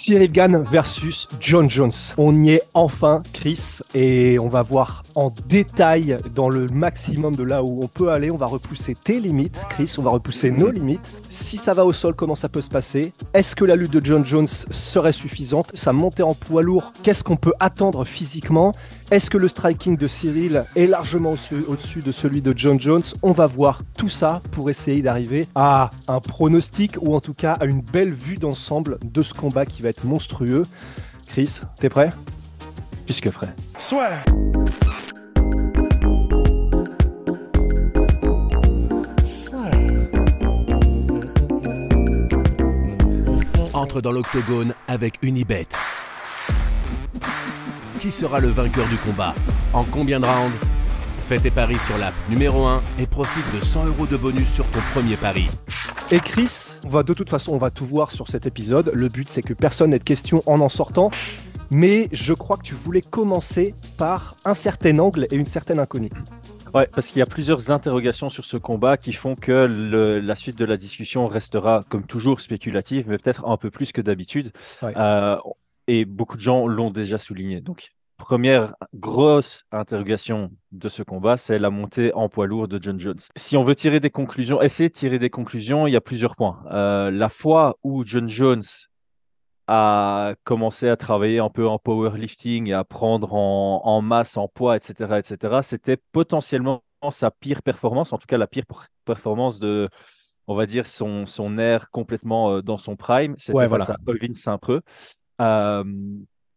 Cyril Gann versus John Jones. On y est enfin, Chris, et on va voir en détail dans le maximum de là où on peut aller. On va repousser tes limites, Chris, on va repousser nos limites. Si ça va au sol, comment ça peut se passer? Est-ce que la lutte de John Jones serait suffisante? Sa montée en poids lourd, qu'est-ce qu'on peut attendre physiquement? Est-ce que le striking de Cyril est largement au-dessus de celui de John Jones? On va voir tout ça pour essayer d'arriver à un pronostic ou en tout cas à une belle vue d'ensemble de ce combat qui va être monstrueux. Chris, t'es prêt? Plus que prêt. Soit. Entre dans l'octogone avec Unibet. Qui sera le vainqueur du combat En combien de rounds? Fais tes paris sur l'app numéro 1 et profite de 100 euros de bonus sur ton premier pari. Et Chris, on va de toute façon, on va tout voir sur cet épisode. Le but, c'est que personne n'ait de questions en en sortant. Mais je crois que tu voulais commencer par un certain angle et une certaine inconnue. Ouais, parce qu'il y a plusieurs interrogations sur ce combat qui font que le- la suite de la discussion restera, comme toujours, spéculative, mais peut-être un peu plus que d'habitude. Ouais. Euh, et beaucoup de gens l'ont déjà souligné. Donc, première grosse interrogation de ce combat, c'est la montée en poids lourd de John Jones. Si on veut tirer des conclusions, essayer de tirer des conclusions, il y a plusieurs points. Euh, la fois où John Jones a commencé à travailler un peu en powerlifting et à prendre en, en masse, en poids, etc., etc., c'était potentiellement sa pire performance, en tout cas la pire per- performance de, on va dire, son, son air complètement euh, dans son prime. C'était Ouais, face voilà. à Ovin Saint-Preux. Euh,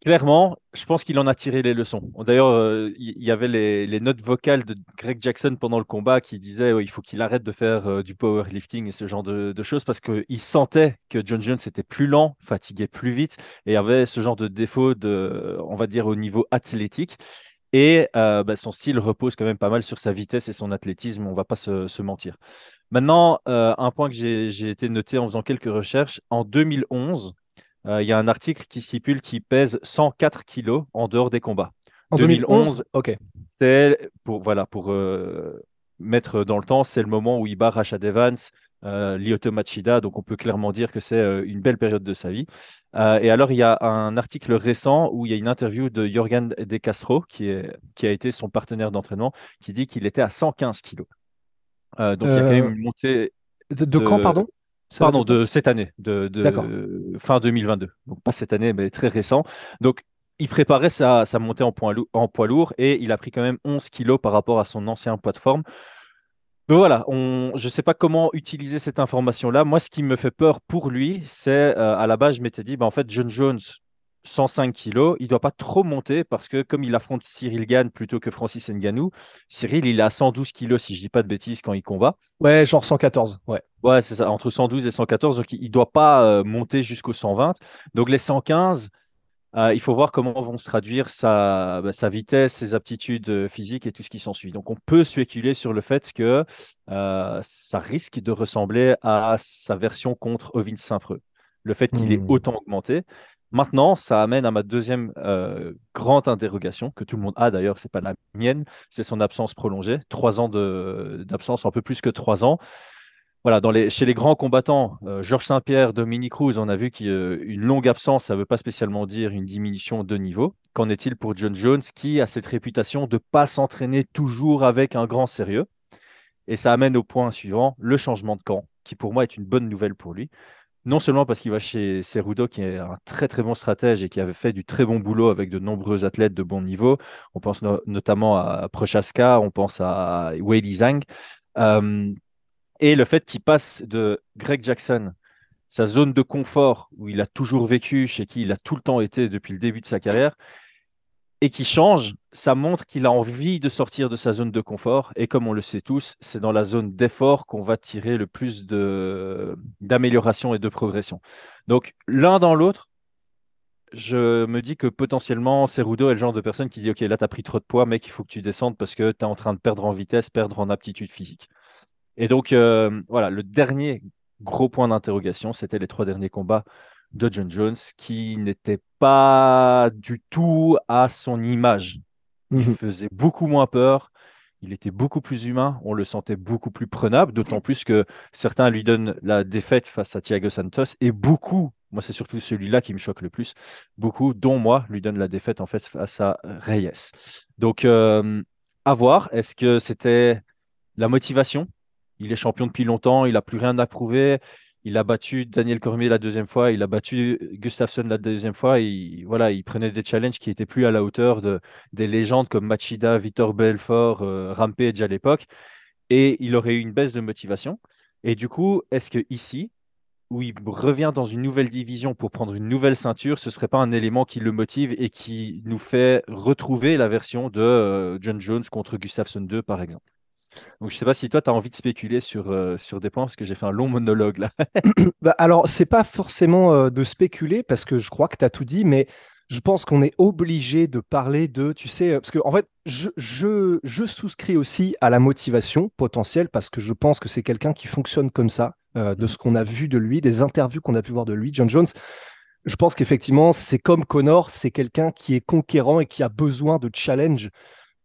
clairement, je pense qu'il en a tiré les leçons. D'ailleurs, euh, il y, avait les, notes vocales de Greg Jackson pendant le combat qui disaient il faut qu'il arrête de faire euh, du powerlifting et ce genre de, choses parce qu'il sentait que John Jones était plus lent, fatiguait plus vite et avait ce genre de défaut de, on va dire, au niveau athlétique. Et bah, son style repose quand même pas mal sur sa vitesse et son athlétisme, on va pas se, mentir. Maintenant, un point que j'ai été noté en faisant quelques recherches, en 2011, euh, il y a un article qui stipule qu'il pèse 104 kilos en dehors des combats. En 2011, ok. c'est pour, voilà, pour euh, mettre dans le temps, c'est le moment où il bat Rashad Evans, euh, Lyoto Machida, donc on peut clairement dire que c'est euh, une belle période de sa vie. Euh, et alors, il y a un article récent où il y a une interview de Jorgen De Castro, qui, est, qui a été son partenaire d'entraînement, qui dit qu'il était à 115 kilos. Euh, donc, il y a quand Euh, même une montée De, de quand, pardon? Ça Pardon, de cette année, de, fin 2022. Donc pas cette année, mais très récent. Donc il préparait sa, sa montée en, point lou- en poids lourd et il a pris quand même 11 kilos par rapport à son ancien poids de forme. Donc voilà, on, je ne sais pas comment utiliser cette information-là. Moi, ce qui me fait peur pour lui, c'est euh, à la base, je m'étais dit, bah, en fait, John Jones, 105 kilos, il ne doit pas trop monter parce que comme il affronte Cyril Gann plutôt que Francis Ngannou, Cyril, il est à 112 kilos, si je ne dis pas de bêtises, quand il combat. Ouais, genre 114. Ouais. Ouais, c'est ça, entre 112 et 114. Donc, il ne doit pas euh, monter jusqu'au 120. Donc, les 115, euh, il faut voir comment vont se traduire sa, bah, sa vitesse, ses aptitudes euh, physiques et tout ce qui s'ensuit. Donc, on peut spéculer sur le fait que euh, ça risque de ressembler à sa version contre Ovin Saint-Preux. Le fait qu'il est Hmm. autant augmenté. Maintenant, ça amène à ma deuxième euh, grande interrogation, que tout le monde a d'ailleurs, c'est pas la mienne, c'est son absence prolongée. Trois ans d'absence, un peu plus que trois ans. Voilà, chez les grands combattants, euh, Georges Saint-Pierre, Dominique Cruz, on a vu qu'une longue absence, ça ne veut pas spécialement dire une diminution de niveau. Qu'en est-il pour John Jones, qui a cette réputation de ne pas s'entraîner toujours avec un grand sérieux? Et ça amène au point suivant, le changement de camp, qui pour moi est une bonne nouvelle pour lui. Non seulement parce qu'il va chez Cerudo, qui est un très très bon stratège et qui avait fait du très bon boulot avec de nombreux athlètes de bon niveau. On pense no- notamment à Prochaska, on pense à Weili Zhang. Euh, et le fait qu'il passe de Greg Jackson, sa zone de confort où il a toujours vécu, chez qui il a tout le temps été depuis le début de sa carrière, et qui change, ça montre qu'il a envie de sortir de sa zone de confort. Et comme on le sait tous, c'est dans la zone d'effort qu'on va tirer le plus d'amélioration et de progression. Donc, l'un dans l'autre, je me dis que potentiellement, Cerudo est le genre de personne qui dit Ok, là, tu as pris trop de poids, mec, il faut que tu descendes parce que tu es en train de perdre en vitesse, perdre en aptitude physique. Et donc, euh, voilà, le dernier gros point d'interrogation, c'était les trois derniers combats de John Jones qui n'étaient pas du tout à son image. Il mhm. faisait beaucoup moins peur. Il était beaucoup plus humain, on le sentait beaucoup plus prenable, d'autant plus que certains lui donnent la défaite face à Thiago Santos et beaucoup moi, c'est surtout celui-là qui me choque le plus. Beaucoup, dont moi, lui donnent la défaite en fait face à Reyes. Donc, euh, à voir. Est-ce que c'était la motivation? Il est champion depuis longtemps, il n'a plus rien à prouver. Il a battu Daniel Cormier la deuxième fois, il a battu Gustafsson la deuxième fois. Et, voilà, il prenait des challenges qui n'étaient plus à la hauteur de, des légendes comme Machida, Victor Belfort, euh, Rampage à l'époque. Et il aurait eu une baisse de motivation. Et du coup, est-ce que ici, où il revient dans une nouvelle division pour prendre une nouvelle ceinture, ce ne serait pas un élément qui le motive et qui nous fait retrouver la version de euh, John Jones contre Gustafsson 2, par exemple? Donc, je ne sais pas si toi, tu as envie de spéculer sur, euh, sur des points, parce que j'ai fait un long monologue là. bah, alors, c'est pas forcément euh, de spéculer, parce que je crois que tu as tout dit, mais je pense qu'on est obligé de parler de, tu sais, parce que en fait, je, je, je souscris aussi à la motivation potentielle, parce que je pense que c'est quelqu'un qui fonctionne comme ça. Euh, de ce qu'on a vu de lui, des interviews qu'on a pu voir de lui. John Jones, je pense qu'effectivement, c'est comme Connor, c'est quelqu'un qui est conquérant et qui a besoin de challenge.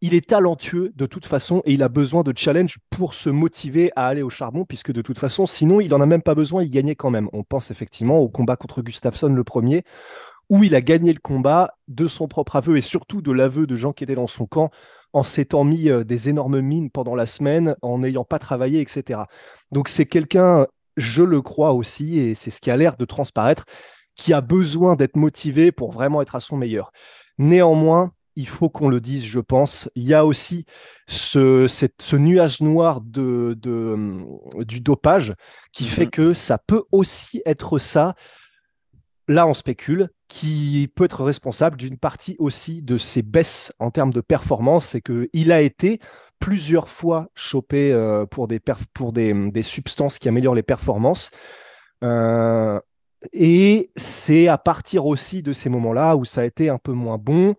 Il est talentueux de toute façon et il a besoin de challenge pour se motiver à aller au charbon, puisque de toute façon, sinon, il n'en a même pas besoin, il gagnait quand même. On pense effectivement au combat contre Gustafsson le premier, où il a gagné le combat de son propre aveu et surtout de l'aveu de gens qui étaient dans son camp en s'étant mis euh, des énormes mines pendant la semaine, en n'ayant pas travaillé, etc. Donc c'est quelqu'un je le crois aussi, et c'est ce qui a l'air de transparaître, qui a besoin d'être motivé pour vraiment être à son meilleur. Néanmoins, il faut qu'on le dise, je pense. Il y a aussi ce, ce nuage noir de, de, du dopage qui fait mhm. que ça peut aussi être ça. Là, on spécule, qui peut être responsable d'une partie aussi de ces baisses en termes de performance. C'est qu'il a été plusieurs fois chopé euh, pour, des, pour des, substances qui améliorent les performances. Euh, et c'est à partir aussi de ces moments-là où ça a été un peu moins bon.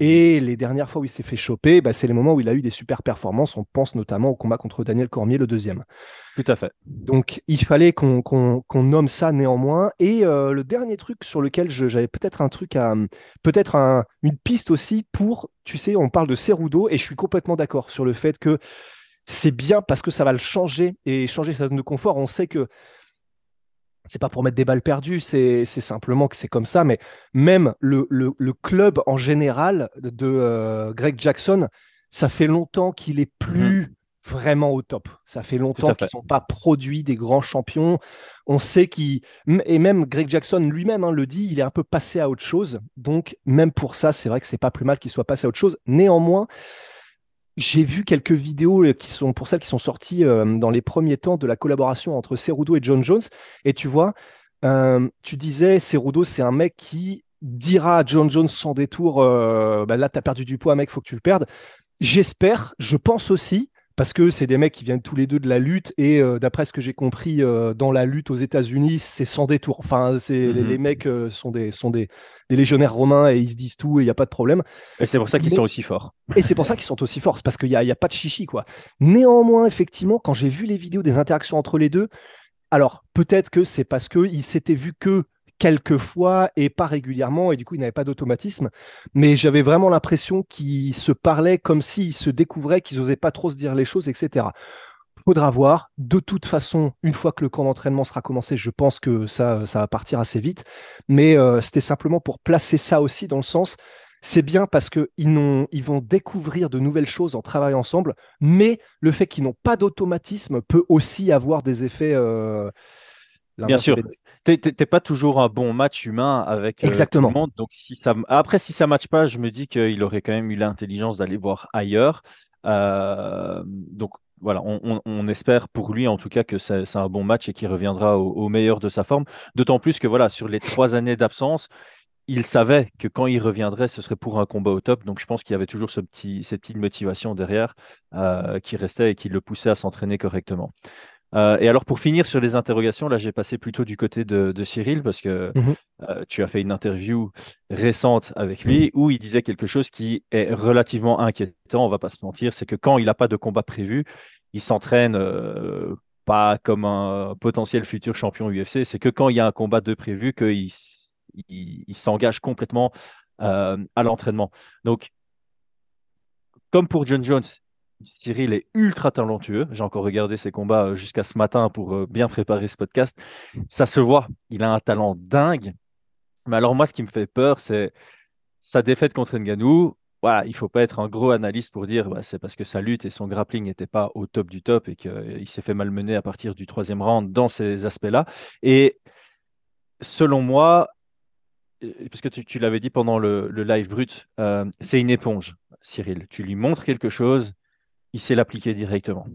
Et les dernières fois où il s'est fait choper, bah, c'est les moments où il a eu des super performances. On pense notamment au combat contre Daniel Cormier, le deuxième. Tout à fait. Donc, il fallait qu'on nomme ça néanmoins. Et euh, le dernier truc sur lequel j'avais peut-être un truc à. Peut-être une piste aussi pour. Tu sais, on parle de Cerudo et je suis complètement d'accord sur le fait que c'est bien parce que ça va le changer et changer sa zone de confort. On sait que c'est pas pour mettre des balles perdues, c'est simplement que c'est comme ça. Mais même le, club en général de euh, Greg Jackson, ça fait longtemps qu'il est plus mhm. vraiment au top. Ça fait longtemps qu'ils ne sont pas produits des grands champions. On sait qu'il. Et même Greg Jackson lui-même hein, le dit, il est un peu passé à autre chose. Donc, même pour ça, c'est vrai que c'est pas plus mal qu'il soit passé à autre chose. Néanmoins, j'ai vu quelques vidéos euh, qui sont pour celles qui sont sorties euh, dans les premiers temps de la collaboration entre Cerudo et John Jones. Et tu vois, euh, tu disais Cerudo, c'est un mec qui dira à John Jones sans détour bah là, tu as perdu du poids, mec, faut que tu le perdes. J'espère, je pense aussi parce que c'est des mecs qui viennent tous les deux de la lutte et euh, d'après ce que j'ai compris euh, dans la lutte aux États-Unis, c'est sans détour. Enfin, c'est les, mhm. mecs euh, sont des sont des, légionnaires romains et ils se disent tout et il n'y a pas de problème. Et c'est pour ça qu'ils sont aussi forts. Et c'est pour ça qu'ils sont aussi forts, parce qu'il n'y a, y a pas de chichi quoi. Néanmoins, effectivement, quand j'ai vu les vidéos des interactions entre les deux, alors peut-être que c'est parce qu'ils s'étaient vus que quelques fois et pas régulièrement, et du coup, il n'avait pas d'automatisme. Mais j'avais vraiment l'impression qu'ils se parlaient comme s'ils se découvraient, qu'ils n'osaient pas trop se dire les choses, etc. Faudra voir. De toute façon, une fois que le camp d'entraînement sera commencé, je pense que ça, ça va partir assez vite. Mais euh, c'était simplement pour placer ça aussi dans le sens c'est bien parce qu'ils ils vont découvrir de nouvelles choses en travaillant ensemble, mais le fait qu'ils n'ont pas d'automatisme peut aussi avoir des effets. Euh, bien sûr, t'es pas toujours un bon match humain avec euh, Exactement. Tout le monde. Donc si ça, après si ça matche pas, je me dis qu'il aurait quand même eu l'intelligence d'aller voir ailleurs. Euh, donc voilà, on, espère pour lui en tout cas que c'est un bon match et qu'il reviendra au, meilleur de sa forme. D'autant plus que voilà, sur les trois années d'absence, il savait que quand il reviendrait, ce serait pour un combat au top. Donc je pense qu'il y avait toujours ce petit, cette petite motivation derrière euh, qui restait et qui le poussait à s'entraîner correctement. Euh, et alors pour finir sur les interrogations, là j'ai passé plutôt du côté de, Cyril parce que mhm. euh, tu as fait une interview récente avec lui où il disait quelque chose qui est relativement inquiétant, on va pas se mentir, c'est que quand il n'a pas de combat prévu, il s'entraîne pas comme un potentiel futur champion UFC, c'est que quand il y a un combat de prévu qu'il il, s'engage complètement euh, à l'entraînement. Donc, comme pour John Jones, Cyril est ultra talentueux. J'ai encore regardé ses combats euh, jusqu'à ce matin pour euh, bien préparer ce podcast. Ça se voit, il a un talent dingue. Mais alors moi, ce qui me fait peur, c'est sa défaite contre Nganou. Voilà, il ne faut pas être un gros analyste pour dire bah, c'est parce que sa lutte et son grappling n'étaient pas au top du top et qu'il s'est fait malmener à partir du troisième round dans ces aspects-là. Et selon moi, puisque tu, tu l'avais dit pendant le, live brut, euh, c'est une éponge, Cyril. Tu lui montres quelque chose, il sait l'appliquer directement.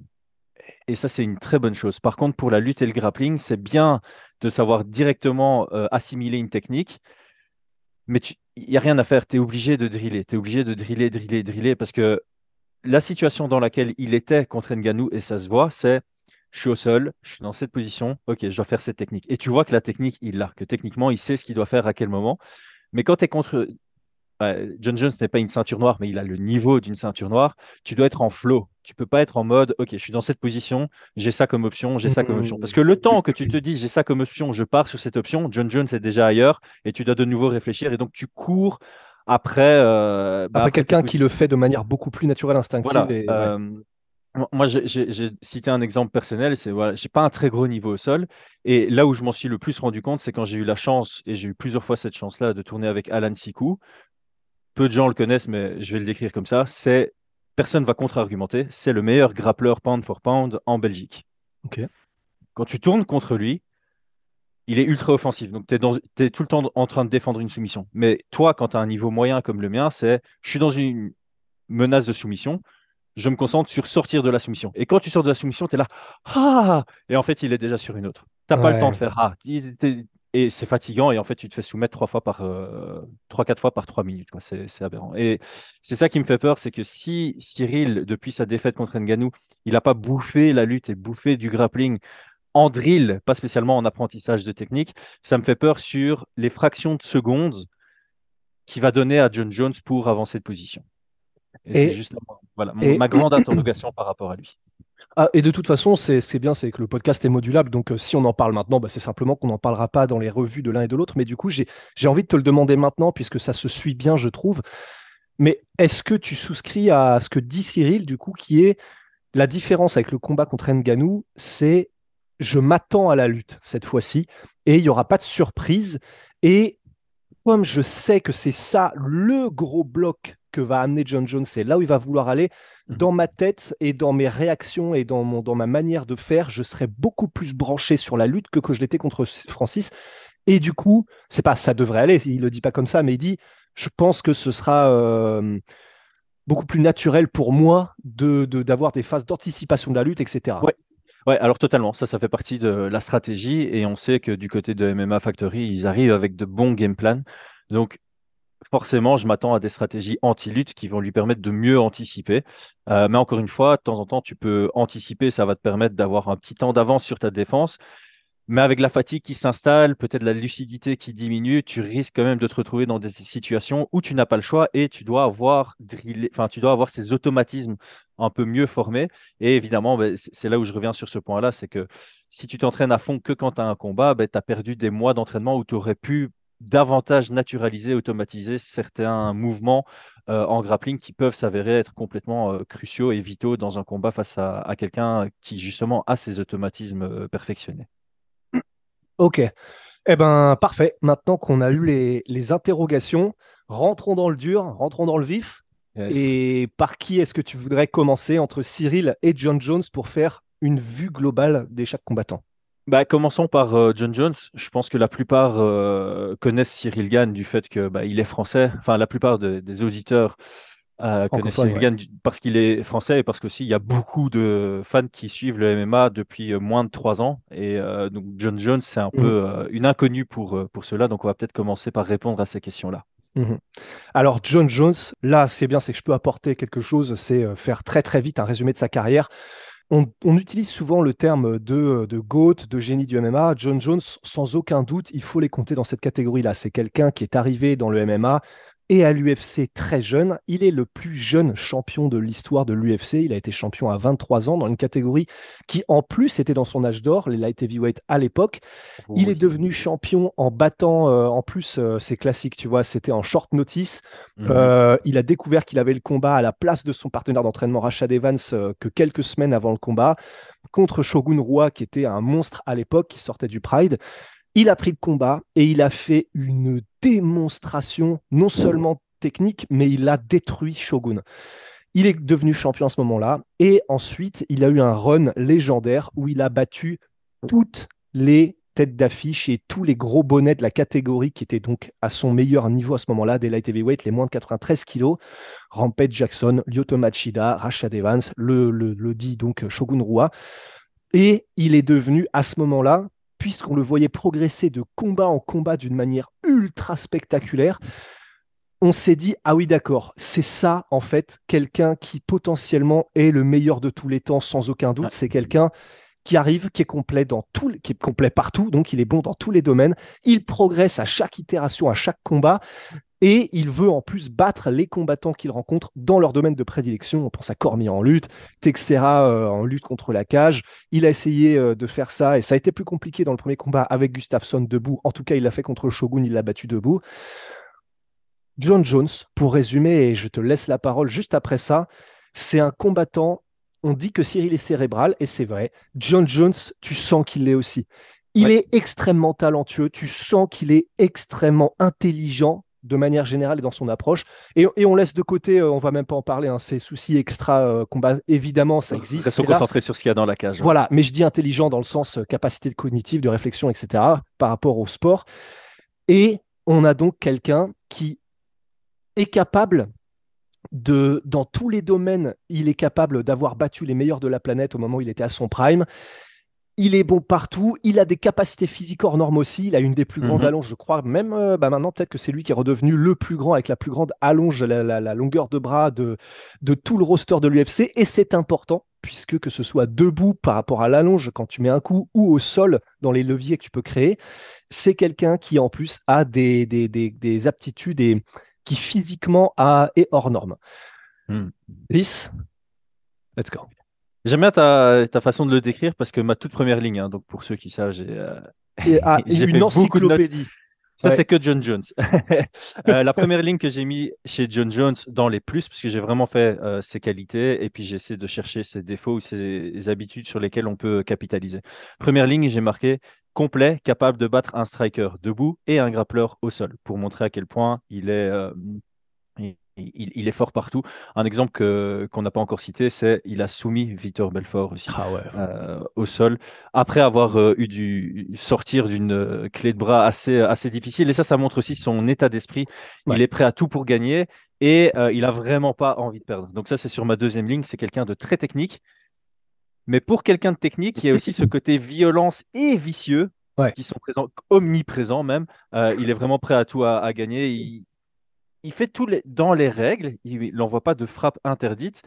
Et ça, c'est une très bonne chose. Par contre, pour la lutte et le grappling, c'est bien de savoir directement euh, assimiler une technique, mais il n'y a rien à faire. Tu es obligé de driller. Tu es obligé de driller, driller, driller, parce que la situation dans laquelle il était contre Nganou, et ça se voit, c'est je suis au sol, je suis dans cette position, ok, je dois faire cette technique. Et tu vois que la technique, il l'a, que techniquement, il sait ce qu'il doit faire à quel moment. Mais quand tu es contre. John Jones n'est pas une ceinture noire, mais il a le niveau d'une ceinture noire. Tu dois être en flow. Tu peux pas être en mode, ok, je suis dans cette position, j'ai ça comme option, j'ai ça comme option. Parce que le temps que tu te dis, j'ai ça comme option, je pars sur cette option, John Jones est déjà ailleurs et tu dois de nouveau réfléchir. Et donc, tu cours après. Euh, bah, après, quelqu'un qui le fait de manière beaucoup plus naturelle, instinctive. Euh, moi, j'ai cité un exemple personnel, c'est voilà, j'ai pas un très gros niveau au sol. Et là où je m'en suis le plus rendu compte, c'est quand j'ai eu la chance, et j'ai eu plusieurs fois cette chance-là, de tourner avec Alan Sikou. Peu de gens le connaissent, mais je vais le décrire comme ça. C'est personne va contre-argumenter. C'est le meilleur grappleur pound for pound en Belgique. Quand tu tournes contre lui, il est ultra offensif. Donc, tu es, es, tout le temps en train de défendre une soumission. Mais toi, quand tu as un niveau moyen comme le mien, c'est je suis dans une menace de soumission je me concentre sur sortir de la soumission. Et quand tu sors de la soumission, tu es là, ah Et en fait, il est déjà sur une autre. Tu n'as pas le temps de faire ah. Et c'est fatigant. Et en fait, tu te fais soumettre trois fois par euh, trois, quatre fois par trois minutes. C'est aberrant. Et c'est ça qui me fait peur, c'est que si Cyril, depuis sa défaite contre Nganou, il n'a pas bouffé la lutte et bouffé du grappling en drill, pas spécialement en apprentissage de technique, ça me fait peur sur les fractions de secondes qu'il va donner à John Jones pour avancer de position. Et, c'est juste voilà, ma grande interrogation par rapport à lui. Ah, et de toute façon, c'est bien, c'est que le podcast est modulable. Donc, euh, si on en parle maintenant, bah, c'est simplement qu'on n'en parlera pas dans les revues de l'un et de l'autre. Mais du coup, j'ai envie de te le demander maintenant, puisque ça se suit bien, je trouve. Mais est-ce que tu souscris à ce que dit Cyril, du coup, qui est la différence avec le combat contre Nganou, c'est je m'attends à la lutte cette fois-ci et il n'y aura pas de surprise. Et comme je sais que c'est ça le gros bloc que va amener John Jones c'est là où il va vouloir aller. Mhm. Dans ma tête et dans mes réactions et dans, mon, dans ma manière de faire, je serais beaucoup plus branché sur la lutte que que je l'étais contre Francis. Et du coup, c'est pas ça devrait aller, il le dit pas comme ça, mais il dit je pense que ce sera euh, beaucoup plus naturel pour moi de d'avoir des phases d'anticipation de la lutte, etc. Ouais. Ouais, alors totalement, ça, ça fait partie de la stratégie et on sait que du côté de MMA Factory, ils arrivent avec de bons game plans. Donc, forcément, je m'attends à des stratégies anti-lutte qui vont lui permettre de mieux anticiper. Euh, mais encore une fois, de temps en temps, tu peux anticiper, ça va te permettre d'avoir un petit temps d'avance sur ta défense. Mais avec la fatigue qui s'installe, peut-être la lucidité qui diminue, tu risques quand même de te retrouver dans des situations où tu n'as pas le choix et tu dois avoir drillé, enfin, tu dois avoir ces automatismes un peu mieux formés. Et évidemment, ben, c'est là où je reviens sur ce point-là, c'est que si tu t'entraînes à fond que quand tu as un combat, ben, tu as perdu des mois d'entraînement où tu aurais pu davantage naturaliser, automatiser certains mouvements euh, en grappling qui peuvent s'avérer être complètement euh, cruciaux et vitaux dans un combat face à, quelqu'un qui justement a ses automatismes euh, perfectionnés. Ok. Eh ben parfait. Maintenant qu'on a eu les, interrogations, rentrons dans le dur, rentrons dans le vif. Et par qui est-ce que tu voudrais commencer entre Cyril et John Jones pour faire une vue globale des chaque combattant? Bah, commençons par euh, John Jones. Je pense que la plupart euh, connaissent Cyril Gann du fait que bah, il est français. Enfin, la plupart des auditeurs Euh, parce qu'il est français et parce qu'il y a beaucoup de fans qui suivent le MMA depuis moins de trois ans. Et donc John Jones, c'est un mmh. peu une inconnue pour, pour cela. Donc on va peut-être commencer par répondre à ces questions-là. Mmh. Alors John Jones, là c'est bien, c'est que je peux apporter quelque chose, c'est faire très très vite un résumé de sa carrière. On, utilise souvent le terme de, de GOAT, de génie du MMA. John Jones, sans aucun doute, il faut les compter dans cette catégorie-là. C'est quelqu'un qui est arrivé dans le MMA et à l'UFC très jeune. Il est le plus jeune champion de l'histoire de l'UFC. Il a été champion à 23 ans dans une catégorie qui, en plus, était dans son âge d'or, les light heavyweight à l'époque. Il est devenu champion en battant, euh, en plus, euh, c'est classique, tu vois, c'était en short notice. Mhm. Euh, il a découvert qu'il avait le combat à la place de son partenaire d'entraînement Rashad Evans que quelques semaines avant le combat contre Shogun Rua, qui était un monstre à l'époque, qui sortait du Pride. Il a pris le combat et il a fait une démonstration, non seulement technique, mais il a détruit Shogun. Il est devenu champion à ce moment-là. Et ensuite, il a eu un run légendaire où il a battu toutes les têtes d'affiche et tous les gros bonnets de la catégorie qui étaient donc à son meilleur niveau à ce moment-là, des light heavyweight, les moins de 93 kilos. Rampage Jackson, Lyoto Machida, Rashad Evans, le, le, le dit donc Shogun Rua. Et il est devenu à ce moment-là puisqu'on le voyait progresser de combat en combat d'une manière ultra spectaculaire, on s'est dit, ah oui, d'accord, c'est ça, en fait, quelqu'un qui potentiellement est le meilleur de tous les temps, sans aucun doute. C'est quelqu'un qui arrive, qui est complet dans tout, qui est complet partout, donc il est bon dans tous les domaines. Il progresse à chaque itération, à chaque combat. Et il veut en plus battre les combattants qu'il rencontre dans leur domaine de prédilection. On pense à Cormier en lutte, Texera euh, en lutte contre la cage. Il a essayé euh, de faire ça et ça a été plus compliqué dans le premier combat avec Gustafsson debout. En tout cas, il l'a fait contre Shogun, il l'a battu debout. John Jones, pour résumer, et je te laisse la parole juste après ça, c'est un combattant. On dit que Cyril est cérébral, et c'est vrai. John Jones, tu sens qu'il l'est aussi. Il est extrêmement talentueux, tu sens qu'il est extrêmement intelligent, de manière générale et dans son approche. Et, on laisse de côté, euh, on va même pas en parler, hein, ces soucis extra euh, évidemment, ça existe. Restons concentrés sur ce qu'il y a dans la cage. Voilà, mais je dis intelligent dans le sens euh, capacité cognitive, de réflexion, etc., par rapport au sport. Et on a donc quelqu'un qui est capable de, dans tous les domaines, il est capable d'avoir battu les meilleurs de la planète au moment où il était à son prime. Il est bon partout. Il a des capacités physiques hors normes aussi. Il a une des plus grandes mhm. allonges, je crois. Même euh, bah, maintenant, peut-être que c'est lui qui est redevenu le plus grand avec la plus grande allonge, la, longueur de bras de, de tout le roster de l'UFC. Et c'est important, puisque que ce soit debout par rapport à l'allonge quand tu mets un coup ou au sol dans les leviers que tu peux créer, c'est quelqu'un qui en plus a des, des, aptitudes et qui physiquement a, est hors norme. Hmm. let's go. J'aime bien ta, ta, façon de le décrire parce que ma toute première ligne, hein, donc pour ceux qui savent, j'ai euh, ah, une encyclopédie. Ça, c'est que John Jones. Euh, la première ligne que j'ai mis chez John Jones dans les plus, parce que j'ai vraiment fait euh, ses qualités et puis j'ai essayé de chercher ses défauts ou ses habitudes sur lesquelles on peut capitaliser. Première ligne, j'ai marqué complet, capable de battre un striker debout et un grappleur au sol pour montrer à quel point il est il, est fort partout. Un exemple qu'on n'a pas encore cité, c'est il a soumis Victor Belfort aussi ah euh, au sol après avoir euh, eu dû sortir d'une euh, clé de bras assez, assez difficile. Et ça, ça montre aussi son état d'esprit. Il est prêt à tout pour gagner et il a vraiment pas envie de perdre. Donc ça, c'est sur ma deuxième ligne. C'est quelqu'un de très technique. Mais pour quelqu'un de technique, il y a aussi ce côté violence et vicieux qui sont présents, omniprésents même. il est vraiment prêt à tout à, à gagner. Il, il fait tout les, dans les règles, il n'envoie pas de frappe interdite,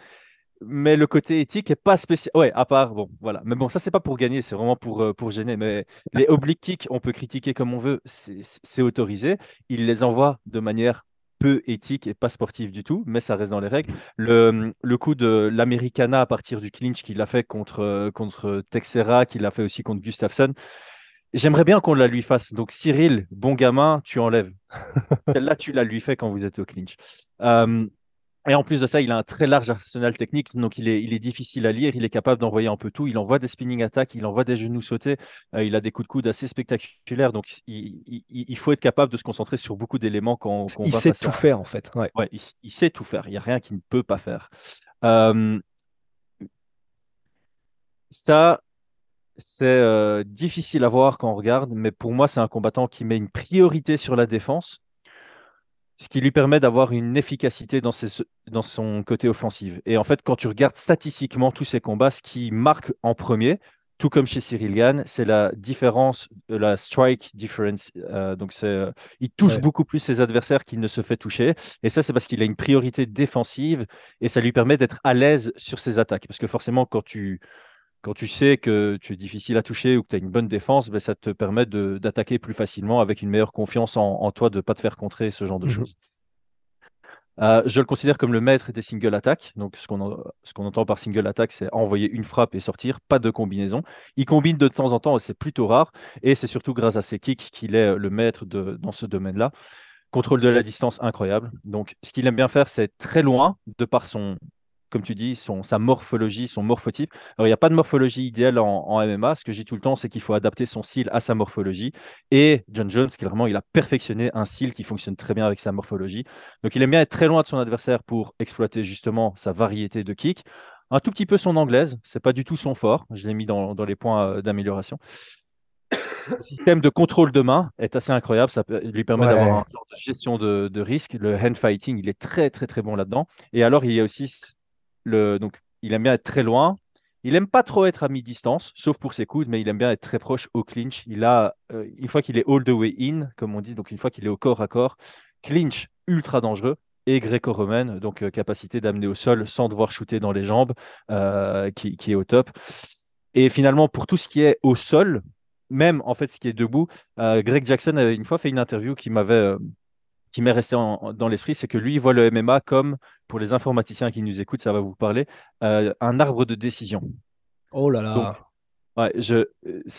mais le côté éthique est pas spécial. Ouais, à part, bon, voilà. Mais bon, ça, c'est pas pour gagner, c'est vraiment pour, euh, pour gêner. Mais les oblique kicks, on peut critiquer comme on veut, c'est autorisé. Il les envoie de manière peu éthique et pas sportive du tout, mais ça reste dans les règles. Le, le coup de l'Americana à partir du clinch qu'il a fait contre, euh, contre Texera, qu'il a fait aussi contre Gustafsson, J'aimerais bien qu'on la lui fasse. Donc, Cyril, bon gamin, tu enlèves. Celle-là, tu la lui fais quand vous êtes au clinch. Euh, et en plus de ça, il a un très large arsenal technique, donc il est, il est difficile à lire. Il est capable d'envoyer un peu tout. Il envoie des spinning attacks, il envoie des genoux sautés. Euh, il a des coups de coude assez spectaculaires. Donc, il, faut être capable de se concentrer sur beaucoup d'éléments quand, Il sait tout faire, en fait. Ouais. il, sait tout faire. Il n'y a rien qu'il ne peut pas faire. Euh, ça, c'est euh, difficile à voir quand on regarde, mais pour moi, c'est un combattant qui met une priorité sur la défense. ce qui lui permet d'avoir une efficacité dans, dans, son côté offensif. Et en fait, quand tu regardes statistiquement tous ces combats, ce qui marque en premier, tout comme chez Cyril Gann, c'est la différence, la strike difference. Euh, donc, euh, il touche beaucoup plus ses adversaires qu'il ne se fait toucher. Et ça, c'est parce qu'il a une priorité défensive et ça lui permet d'être à l'aise sur ses attaques. Parce que forcément, quand tu, quand tu sais que tu es difficile à toucher ou que tu as une bonne défense, ben, ça te permet d'attaquer plus facilement avec une meilleure confiance en, toi de ne pas te faire contrer ce genre de mhm. choses. Euh, je le considère comme le maître des single attack. Donc, ce qu'on entend par single attack, c'est envoyer une frappe et sortir, pas de combinaison. Il combine de temps en temps, c'est plutôt rare. Et c'est surtout grâce à ses kicks qu'il est le maître de, dans ce domaine-là. Contrôle de la distance incroyable. Donc, ce qu'il aime bien faire, c'est très loin, de par son, comme tu dis, son, sa morphologie, son morphotype. Alors, il n'y a pas de morphologie idéale en, MMA. Ce que je dis tout le temps, c'est qu'il faut adapter son style à sa morphologie. Et John Jones, clairement, il a perfectionné un style qui fonctionne très bien avec sa morphologie. Donc, il aime bien être très loin de son adversaire pour exploiter justement sa variété de kicks. Un tout petit peu son anglaise, c'est pas du tout son fort. Je l'ai mis dans, les points euh, d'amélioration. Le système de contrôle de main est assez incroyable. Ça lui permet d'avoir un genre de gestion de, de, risque. Le hand fighting, il est très, très, très bon là-dedans. Et alors, il y a aussi donc, il aime bien être très loin. Il aime pas trop être à mi-distance, sauf pour ses coudes, mais il aime bien être très proche au clinch. Il a, euh, une fois qu'il est all the way in, comme on dit, donc une fois qu'il est au corps à corps, clinch ultra dangereux et gréco-romaine, donc euh, capacité d'amener au sol sans devoir shooter dans les jambes, euh, qui, est au top. Et finalement, pour tout ce qui est au sol, même en fait ce qui est debout, Greg Jackson avait une fois fait une interview qui m'avait qui m'est resté dans l'esprit, c'est que lui, il voit le MMA comme, pour les informaticiens qui nous écoutent, ça va vous parler, euh, un arbre de décision. Oh là là. ouais, je,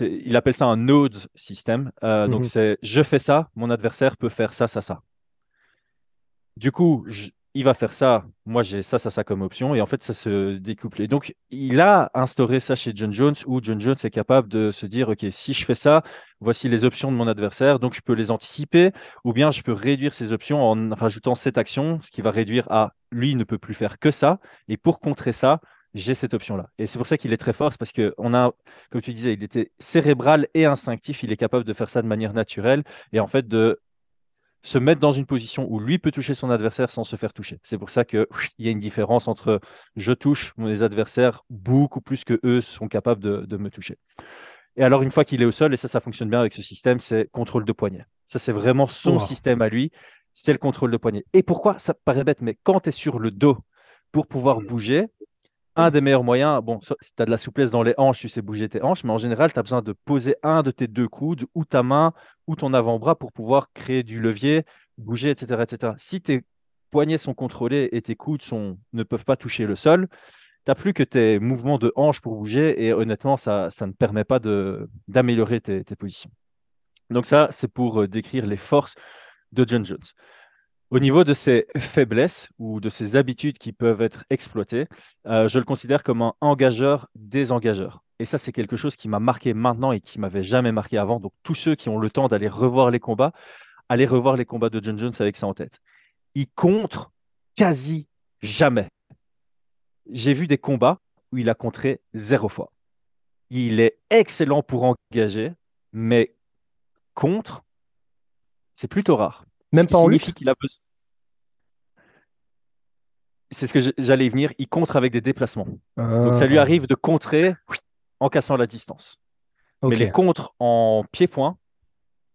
il appelle ça un nodes système. Euh, donc, mhm. c'est je fais ça, mon adversaire peut faire ça, ça, ça. Du coup, je, il va faire ça, moi j'ai ça, ça, ça comme option, et en fait ça se découple. Et donc il a instauré ça chez John Jones, où John Jones est capable de se dire, ok, si je fais ça, voici les options de mon adversaire, donc je peux les anticiper, ou bien je peux réduire ces options en rajoutant cette action, ce qui va réduire à lui ne peut plus faire que ça, et pour contrer ça, j'ai cette option-là. Et c'est pour ça qu'il est très fort, c'est parce qu'on a, comme tu disais, il était cérébral et instinctif, il est capable de faire ça de manière naturelle, et en fait de se mettre dans une position où lui peut toucher son adversaire sans se faire toucher. C'est pour ça qu'il y a une différence entre je touche mes adversaires beaucoup plus que eux sont capables de, me toucher. Et alors, une fois qu'il est au sol, et ça, ça fonctionne bien avec ce système, c'est contrôle de poignet. Ça, c'est vraiment son système à lui, c'est le contrôle de poignet. Et pourquoi? Ça paraît bête, mais quand tu es sur le dos pour pouvoir bouger, un des meilleurs moyens, bon, si tu as de la souplesse dans les hanches, tu sais bouger tes hanches, mais en général, tu as besoin de poser un de tes deux coudes, ou ta main, ou ton avant-bras pour pouvoir créer du levier, bouger, etc. etc. Si tes poignets sont contrôlés et tes coudes ne peuvent pas toucher le sol, tu n'as plus que tes mouvements de hanches pour bouger, et honnêtement, ça, ça ne permet pas d'améliorer tes, positions. Donc ça, c'est pour euh, décrire les forces de John Jones. Au niveau de ses faiblesses ou de ses habitudes qui peuvent être exploitées, euh, je le considère comme un engageur désengageur. Et ça, c'est quelque chose qui m'a marqué maintenant et qui m'avait jamais marqué avant. Donc, tous ceux qui ont le temps d'aller revoir les combats, allez revoir les combats de John Jones avec ça en tête. Il contre quasi jamais. J'ai vu des combats où il a contré zéro fois. Il est excellent pour engager, mais contre, c'est plutôt rare. Même pas en lutte? qu'il a C'est ce que j'allais y venir. Il contre avec des déplacements. Donc ça lui ah. arrive de contrer en cassant la distance. Mais les contres en pied-point,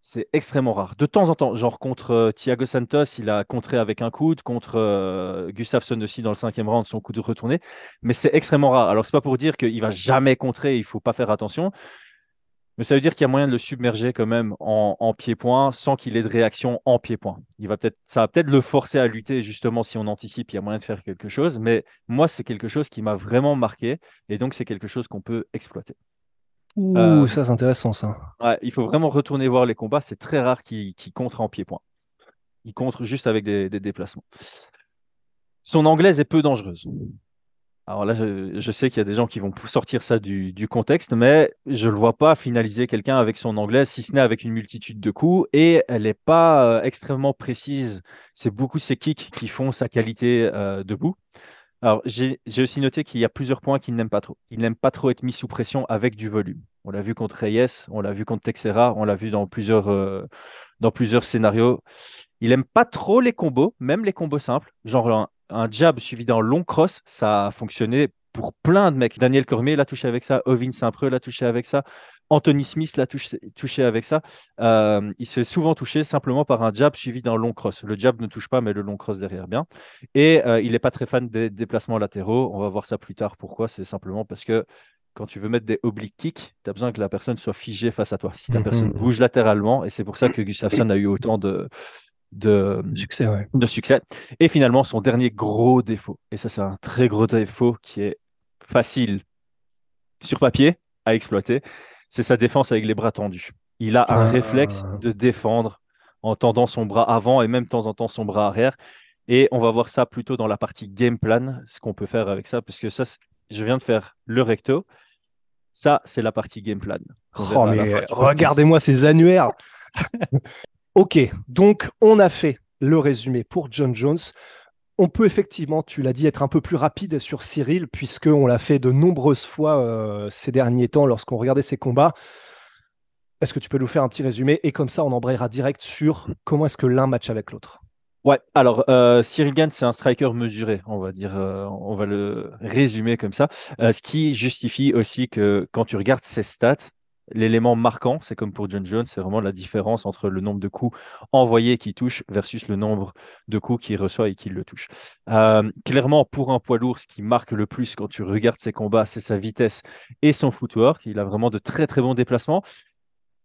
c'est extrêmement rare. De temps en temps, genre contre euh, Thiago Santos, il a contré avec un coude, contre euh, Gustafsson aussi dans le cinquième round, son coup de retourné, mais c'est extrêmement rare. Alors, c'est pas pour dire qu'il va jamais contrer, il faut pas faire attention, mais ça veut dire qu'il y a moyen de le submerger quand même en, pied-point sans qu'il ait de réaction en pied-point. Il va peut-être, ça va peut-être le forcer à lutter justement si on anticipe, il y a moyen de faire quelque chose. Mais moi, c'est quelque chose qui m'a vraiment marqué et donc c'est quelque chose qu'on peut exploiter. Ouh, euh, ça c'est intéressant ça. il faut vraiment retourner voir les combats. C'est très rare qu'il contre en pied-point. Il contre juste avec des, des déplacements. Son anglaise est peu dangereuse. Alors là, je, sais qu'il y a des gens qui vont sortir ça du, contexte, mais je ne le vois pas finaliser quelqu'un avec son anglais, si ce n'est avec une multitude de coups, et elle n'est pas euh, extrêmement précise. C'est beaucoup ses kicks qui font sa qualité euh, debout. Alors, j'ai aussi noté qu'il y a plusieurs points qu'il n'aime pas trop. Il n'aime pas trop être mis sous pression avec du volume. On l'a vu contre Reyes, on l'a vu contre Texera, on l'a vu dans plusieurs, euh, dans plusieurs scénarios. Il aime pas trop les combos, même les combos simples, genre un, jab suivi d'un long cross, ça a fonctionné pour plein de mecs. Daniel Cormier l'a touché avec ça, Ovin Saint-Preux l'a touché avec ça, Anthony Smith l'a touché, avec ça. Euh, il se fait souvent toucher simplement par un jab suivi d'un long cross. Le jab ne touche pas, mais le long cross derrière bien. Et euh, il n'est pas très fan des déplacements latéraux. On va voir ça plus tard. Pourquoi C'est simplement parce que quand tu veux mettre des oblique kicks, tu as besoin que la personne soit figée face à toi. Si la personne mhm. bouge latéralement, et c'est pour ça que Gustafsson a eu autant de, de succès, de succès. Et finalement, son dernier gros défaut, et ça c'est un très gros défaut qui est facile sur papier à exploiter, c'est sa défense avec les bras tendus. Il a un ah. réflexe de défendre en tendant son bras avant et même de temps en temps son bras arrière. Et on va voir ça plutôt dans la partie game plan, ce qu'on peut faire avec ça, parce que ça, je viens de faire le recto. Ça, c'est la partie game plan. Oh, mais regardez-moi ces annuaires. ok, donc on a fait le résumé pour John Jones. On peut effectivement, tu l'as dit, être un peu plus rapide sur Cyril, puisqu'on l'a fait de nombreuses fois euh, ces derniers temps lorsqu'on regardait ses combats. Est-ce que tu peux nous faire un petit résumé? Et comme ça, on embrayera direct sur comment est-ce que l'un match avec l'autre. Ouais, alors euh, Cyril Gann, c'est un striker mesuré, on va dire, euh, on va le résumer comme ça, ce qui justifie aussi que quand tu regardes ses stats, L'élément marquant, c'est comme pour John Jones, c'est vraiment la différence entre le nombre de coups envoyés qui touche versus le nombre de coups qu'il reçoit et qui le touche. Euh, clairement, pour un poids lourd, ce qui marque le plus quand tu regardes ses combats, c'est sa vitesse et son footwork. Il a vraiment de très très bons déplacements.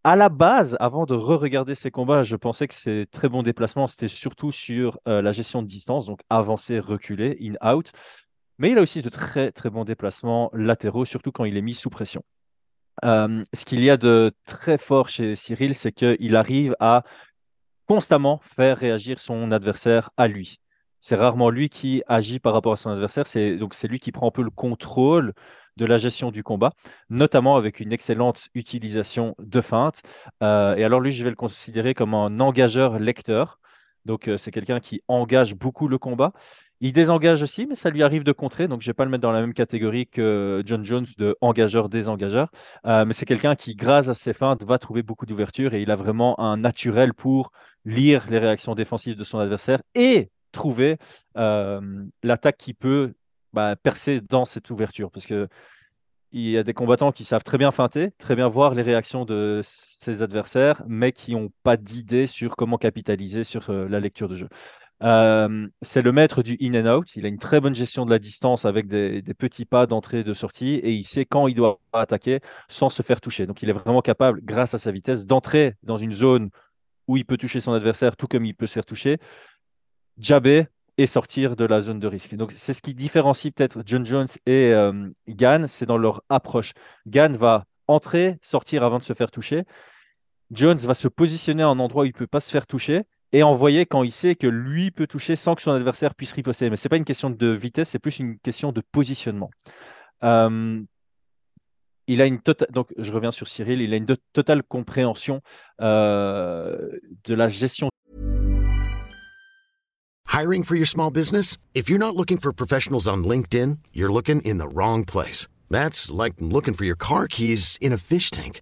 À la base, avant de re-regarder ses combats, je pensais que ses très bons déplacements, c'était surtout sur euh, la gestion de distance, donc avancer, reculer, in-out. Mais il a aussi de très très bons déplacements latéraux, surtout quand il est mis sous pression. Euh, ce qu'il y a de très fort chez Cyril, c'est qu'il arrive à constamment faire réagir son adversaire à lui. C'est rarement lui qui agit par rapport à son adversaire, c'est donc c'est lui qui prend un peu le contrôle de la gestion du combat, notamment avec une excellente utilisation de feintes. Euh, et alors lui, je vais le considérer comme un engageur lecteur. Donc euh, c'est quelqu'un qui engage beaucoup le combat. Il désengage aussi, mais ça lui arrive de contrer. Donc, je ne vais pas le mettre dans la même catégorie que John Jones de engageur-désengageur. Euh, mais c'est quelqu'un qui, grâce à ses feintes, va trouver beaucoup d'ouverture et il a vraiment un naturel pour lire les réactions défensives de son adversaire et trouver euh, l'attaque qui peut bah, percer dans cette ouverture. Parce que il y a des combattants qui savent très bien feinter, très bien voir les réactions de ses adversaires, mais qui n'ont pas d'idée sur comment capitaliser sur euh, la lecture de jeu. Euh, c'est le maître du in and out. Il a une très bonne gestion de la distance avec des, petits pas d'entrée et de sortie et il sait quand il doit attaquer sans se faire toucher. Donc il est vraiment capable, grâce à sa vitesse, d'entrer dans une zone où il peut toucher son adversaire tout comme il peut se faire toucher, jabber et sortir de la zone de risque. Donc c'est ce qui différencie peut-être John Jones et euh, Gann, c'est dans leur approche. Gann va entrer, sortir avant de se faire toucher. Jones va se positionner à un endroit où il ne peut pas se faire toucher et envoyer quand il sait que lui peut toucher sans que son adversaire puisse riposter. Mais ce n'est pas une question de vitesse, c'est plus une question de positionnement. Euh, il a une totale, donc je reviens sur Cyril, il a une totale compréhension euh, de la gestion. Hiring for your small business? If you're not looking for professionals on LinkedIn, you're looking in the wrong place. That's like looking for your car keys in a fish tank.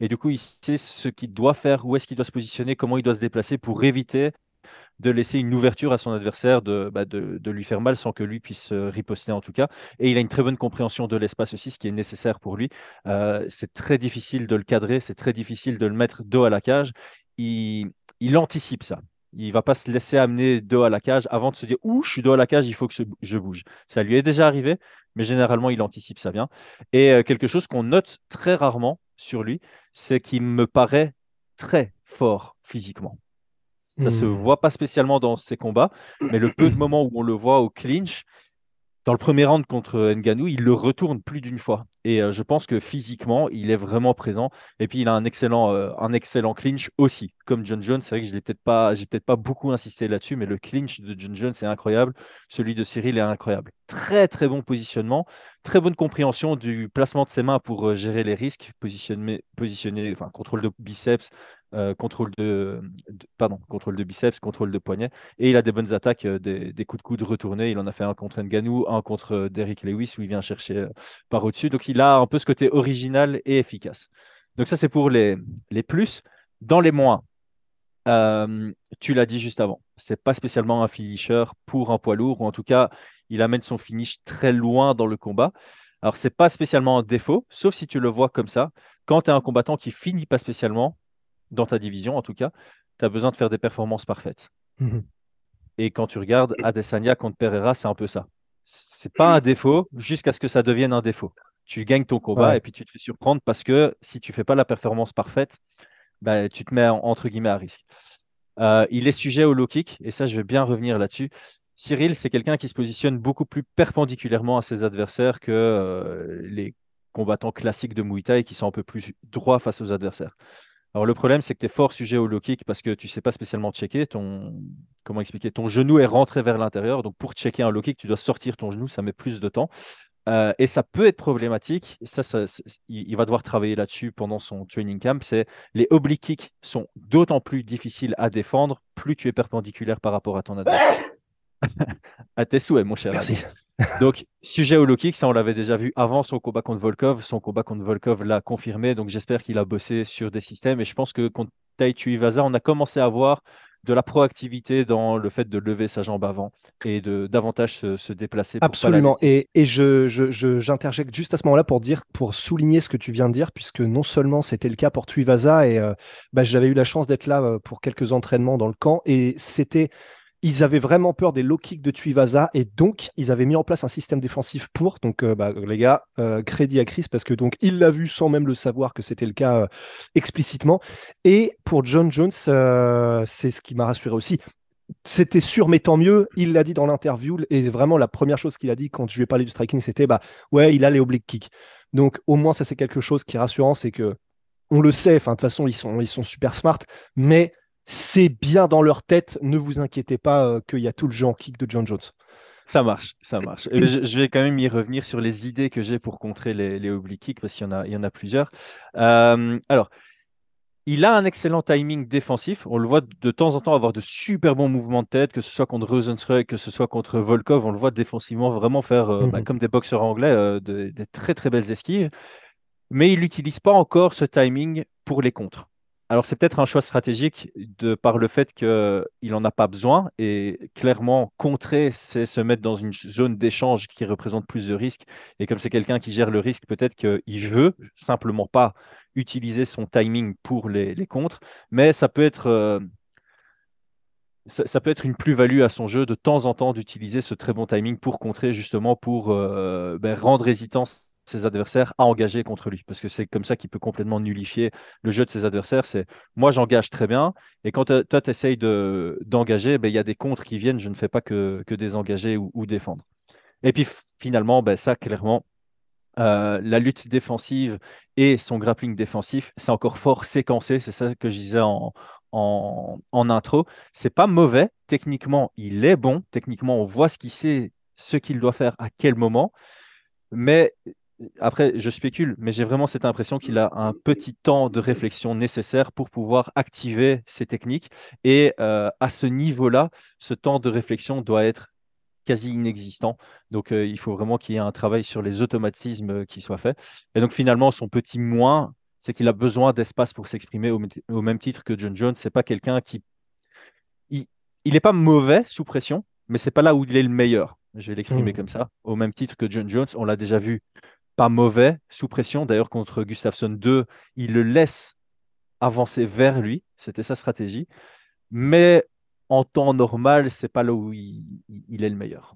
Et du coup, il sait ce qu'il doit faire, où est-ce qu'il doit se positionner, comment il doit se déplacer pour éviter de laisser une ouverture à son adversaire, de, bah, lui faire mal sans que lui puisse euh, riposter en tout cas. Et il a une très bonne compréhension de l'espace aussi, ce qui est nécessaire pour lui. Euh, c'est très difficile de le cadrer, c'est très difficile de le mettre dos à la cage. Il, anticipe ça. Il va pas se laisser amener dos à la cage avant de se dire Ouh, je suis dos à la cage, il faut que je bouge. Ça lui est déjà arrivé, mais généralement, il anticipe ça bien. Et euh, quelque chose qu'on note très rarement sur lui, c'est qu'il me paraît très fort physiquement. Ça ne se hmm. voit pas spécialement dans ses combats, mais le peu de moments où on le voit au clinch, dans le premier round contre Nganou, il le retourne plus d'une fois. Et euh, je pense que physiquement, il est vraiment présent. Et puis, il a un excellent, euh, clinch aussi, comme John Jones. C'est vrai que je n'ai peut-être pas, beaucoup insisté là-dessus, mais le clinch de John Jones est incroyable. Celui de Cyril est incroyable. Très, très bon positionnement. Très bonne compréhension du placement de ses mains pour euh, gérer les risques. Positionner, positionner enfin, contrôle de biceps, euh, contrôle, de, biceps, contrôle de poignet. Et il a des bonnes attaques, euh, des, coups de coude retournés. Il en a fait un contre Nganou, un contre euh, Derrick Lewis où il vient chercher par au-dessus. Donc il a un peu ce côté original et efficace. Donc ça, c'est pour les, plus. Dans les moins, tu l'as dit juste avant, c'est pas spécialement un finisher pour un poids lourd, ou en tout cas, il amène son finish très loin dans le combat. Alors, c'est pas spécialement un défaut, sauf si tu le vois comme ça. Quand tu es un combattant qui finit pas spécialement, dans ta division en tout cas, tu as besoin de faire des performances parfaites. Mhm. Et quand tu regardes Adesanya contre Pereira, c'est un peu ça. C'est pas un défaut jusqu'à ce que ça devienne un défaut. Tu gagnes ton combat et puis tu te fais surprendre parce que si tu fais pas la performance parfaite, bah, tu te mets entre guillemets à risque. Euh, il est sujet au low kick et ça, je vais bien revenir là-dessus. Cyril, c'est quelqu'un qui se positionne beaucoup plus perpendiculairement à ses adversaires que euh, les combattants classiques de Muay Thai qui sont un peu plus droits face aux adversaires. Alors le problème, c'est que tu es fort sujet au low kick parce que tu ne sais pas spécialement checker. Ton, comment expliquer? Ton genou est rentré vers l'intérieur. Donc pour checker un low kick, tu dois sortir ton genou. Ça met plus de temps. Euh, et ça peut être problématique. Ça, il, va devoir travailler là-dessus pendant son training camp. C'est les oblique kicks sont d'autant plus difficiles à défendre plus tu es perpendiculaire par rapport à ton adversaire. à tes souhaits, mon cher. Merci. Donc, sujet au low kick, ça on l'avait déjà vu avant son combat contre Volkov. Son combat contre Volkov l'a confirmé. Donc, j'espère qu'il a bossé sur des systèmes. Et je pense que contre Taichu Iwaza, on a commencé à voir de la proactivité dans le fait de lever sa jambe avant et de davantage se, déplacer. Absolument. et, et je, j'interjecte juste à ce moment-là pour dire, pour souligner ce que tu viens de dire, puisque non seulement c'était le cas pour Tuivasa et euh, bah, j'avais eu la chance d'être là euh, pour quelques entraînements dans le camp et c'était ils avaient vraiment peur des low kicks de Tuivasa et donc ils avaient mis en place un système défensif pour. Donc euh, bah, les gars, euh, crédit à Chris parce que donc il l'a vu sans même le savoir que c'était le cas euh, explicitement. Et pour John Jones, c'est ce qui m'a rassuré aussi. C'était sûr, mais tant mieux. Il l'a dit dans l'interview et vraiment la première chose qu'il a dit quand je lui ai parlé du striking, c'était bah ouais, il a les oblique kicks. Donc au moins ça c'est quelque chose qui est rassurant, c'est que on le sait. Enfin de toute façon ils sont ils sont super smart, mais c'est bien dans leur tête. Ne vous inquiétez pas euh, qu'il y a tout le jeu en kick de John Jones. Ça marche, ça marche. je, vais quand même y revenir sur les idées que j'ai pour contrer les, les oblique kicks, parce qu'il y en a, il y en a plusieurs. Euh, alors, il a un excellent timing défensif. On le voit de temps en temps avoir de super bons mouvements de tête, que ce soit contre Rosenstruck, que ce soit contre Volkov. On le voit défensivement vraiment faire, euh, bah, mhm. comme des boxeurs anglais, des très très belles esquives. Mais il n'utilise pas encore ce timing pour les contres. Alors, c'est peut-être un choix stratégique de par le fait qu'il n'en a pas besoin. Et clairement, contrer, c'est se mettre dans une zone d'échange qui représente plus de risques. Et comme c'est quelqu'un qui gère le risque, peut-être qu'il veut simplement pas utiliser son timing pour les, les contres. Mais ça peut être. Euh, ça, peut être une plus-value à son jeu de temps en temps d'utiliser ce très bon timing pour contrer, justement pour euh, ben, rendre hésitant ses adversaires à engager contre lui. Parce que c'est comme ça qu'il peut complètement nullifier le jeu de ses adversaires. C'est moi, j'engage très bien. Et quand toi, tu essayes d'engager, ben, il y a des contres qui viennent. Je ne fais pas que, que désengager ou, ou défendre. Et puis finalement, ben, ça, clairement, euh, la lutte défensive et son grappling défensif, c'est encore fort séquencé. C'est ça que je disais en, en, en intro. C'est pas mauvais. Techniquement, il est bon. Techniquement, on voit ce qu'il sait, ce qu'il doit faire à quel moment. Mais après, je spécule, mais j'ai vraiment cette impression qu'il a un petit temps de réflexion nécessaire pour pouvoir activer ses techniques. Et euh, à ce niveau-là, ce temps de réflexion doit être quasi inexistant. Donc, euh, il faut vraiment qu'il y ait un travail sur les automatismes euh, qui soit fait. Et donc, finalement, son petit moins, c'est qu'il a besoin d'espace pour s'exprimer au, même titre que John Jones. C'est pas quelqu'un qui. Il n'est pas mauvais sous pression, mais c'est pas là où il est le meilleur. Je vais l'exprimer mmh. comme ça. Au même titre que John Jones, on l'a déjà vu pas mauvais sous pression. D'ailleurs, contre Gustafsson 2, il le laisse avancer vers lui. C'était sa stratégie. Mais en temps normal, c'est pas là où il, est le meilleur.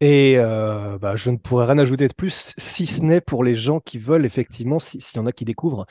Et euh, bah, je ne pourrais rien ajouter de plus, si ce n'est pour les gens qui veulent, effectivement, s'il y en a qui découvrent,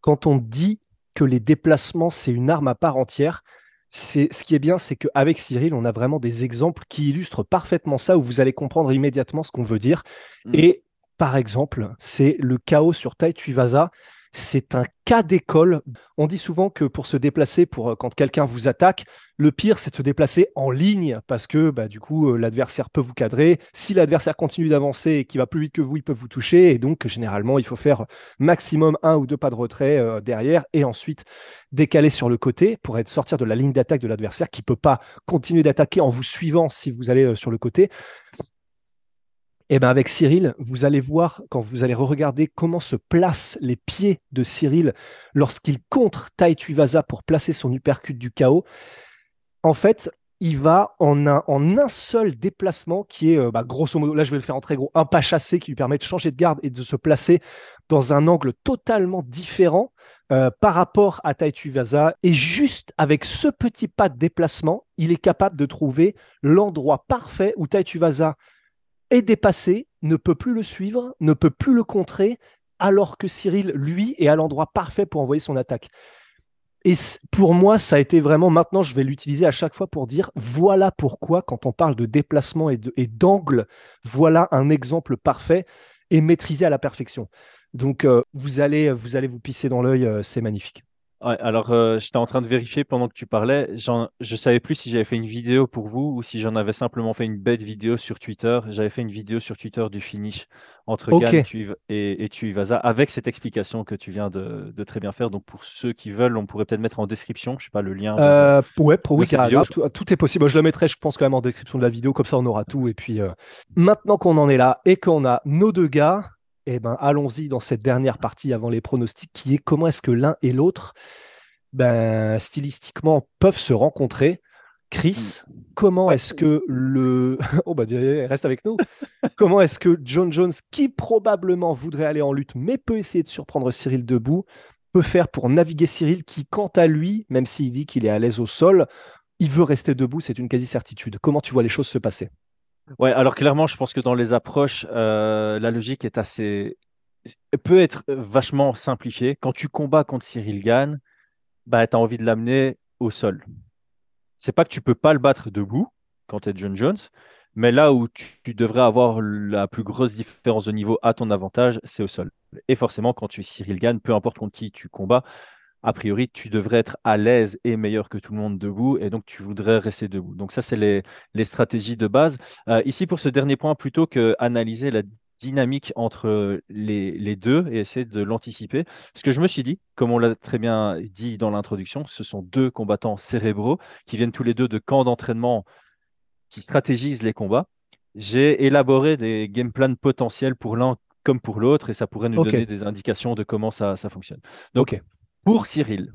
quand on dit que les déplacements, c'est une arme à part entière, c'est ce qui est bien, c'est qu'avec Cyril, on a vraiment des exemples qui illustrent parfaitement ça, où vous allez comprendre immédiatement ce qu'on veut dire. Mm. Et par exemple, c'est le chaos sur Tai Tuivasa c'est un cas d'école. On dit souvent que pour se déplacer, euh, quand quelqu'un vous attaque, le pire c'est de se déplacer en ligne parce que bah, du coup euh, l'adversaire peut vous cadrer. Si l'adversaire continue d'avancer et qu'il va plus vite que vous, il peut vous toucher. Et donc généralement il faut faire maximum un ou deux pas de retrait euh, derrière et ensuite décaler sur le côté pour être sortir de la ligne d'attaque de l'adversaire qui peut pas continuer d'attaquer en vous suivant si vous allez sur le côté. Et eh ben avec Cyril, vous allez voir, quand vous allez regarder comment se placent les pieds de Cyril lorsqu'il contre Tai Tuivasa pour placer son uppercut du chaos, en fait, il va en un, en un seul déplacement qui est, euh, bah, grosso modo, là je vais le faire en très gros, un pas chassé qui lui permet de changer de garde et de se placer dans un angle totalement différent euh, par rapport à Tai Tuivasa. Et juste avec ce petit pas de déplacement, il est capable de trouver l'endroit parfait où Tai Tuivasa est dépassé, ne peut plus le suivre, ne peut plus le contrer, alors que Cyril, lui, est à l'endroit parfait pour envoyer son attaque. Et pour moi, ça a été vraiment, maintenant, je vais l'utiliser à chaque fois pour dire, voilà pourquoi, quand on parle de déplacement et d'angle, voilà un exemple parfait et maîtrisé à la perfection. Donc, euh, vous, allez, vous allez vous pisser dans l'œil, euh, c'est magnifique alors, euh, j'étais en train de vérifier pendant que tu parlais. Je savais plus si j'avais fait une vidéo pour vous ou si j'en avais simplement fait une bête vidéo sur Twitter. J'avais fait une vidéo sur Twitter du finish entre Gann et, et Tuivasa avec cette explication que tu viens de, très bien faire. Donc, pour ceux qui veulent, on pourrait peut-être mettre en description, je sais pas, le lien. Euh, ouais, pour oui, tout, est possible. Je le mettrai, je pense, quand même en description de la vidéo. Comme ça, on aura tout. Et puis, euh, maintenant qu'on en est là et qu'on a nos deux gars, eh ben, allons-y dans cette dernière partie avant les pronostics, qui est comment est-ce que l'un et l'autre, ben, stylistiquement, peuvent se rencontrer. Chris, mm. comment est-ce que le. Oh, bah, reste avec nous. comment est-ce que John Jones, qui probablement voudrait aller en lutte, mais peut essayer de surprendre Cyril debout, peut faire pour naviguer Cyril, qui, quant à lui, même s'il dit qu'il est à l'aise au sol, il veut rester debout, c'est une quasi-certitude. Comment tu vois les choses se passer? Ouais, alors clairement, je pense que dans les approches, euh, la logique est assez peut être vachement simplifiée. Quand tu combats contre Cyril Gann, bah, tu as envie de l'amener au sol. C'est pas que tu peux pas le battre debout quand tu es John Jones, mais là où tu, devrais avoir la plus grosse différence de niveau à ton avantage, c'est au sol. Et forcément, quand tu es Cyril Gann, peu importe contre qui tu combats, a priori, tu devrais être à l'aise et meilleur que tout le monde debout, et donc tu voudrais rester debout. Donc ça, c'est les, stratégies de base. Euh, ici, pour ce dernier point, plutôt que analyser la dynamique entre les, deux et essayer de l'anticiper, ce que je me suis dit, comme on l'a très bien dit dans l'introduction, ce sont deux combattants cérébraux qui viennent tous les deux de camps d'entraînement qui stratégisent les combats. J'ai élaboré des game plans potentiels pour l'un comme pour l'autre, et ça pourrait nous donner des indications de comment ça, ça fonctionne. Donc, pour Cyril,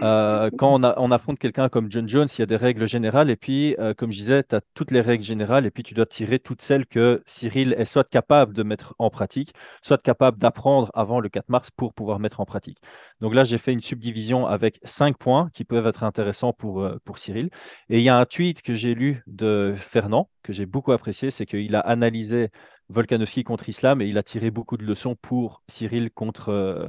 euh, quand on, affronte quelqu'un comme John Jones, il y a des règles générales. Et puis, euh, comme je disais, tu as toutes les règles générales. Et puis, tu dois tirer toutes celles que Cyril est soit capable de mettre en pratique, soit capable d'apprendre avant le 4 mars pour pouvoir mettre en pratique. Donc là, j'ai fait une subdivision avec cinq points qui peuvent être intéressants pour, euh, pour Cyril. Et il y a un tweet que j'ai lu de Fernand, que j'ai beaucoup apprécié, c'est qu'il a analysé Volkanovski contre Islam et il a tiré beaucoup de leçons pour Cyril contre, euh,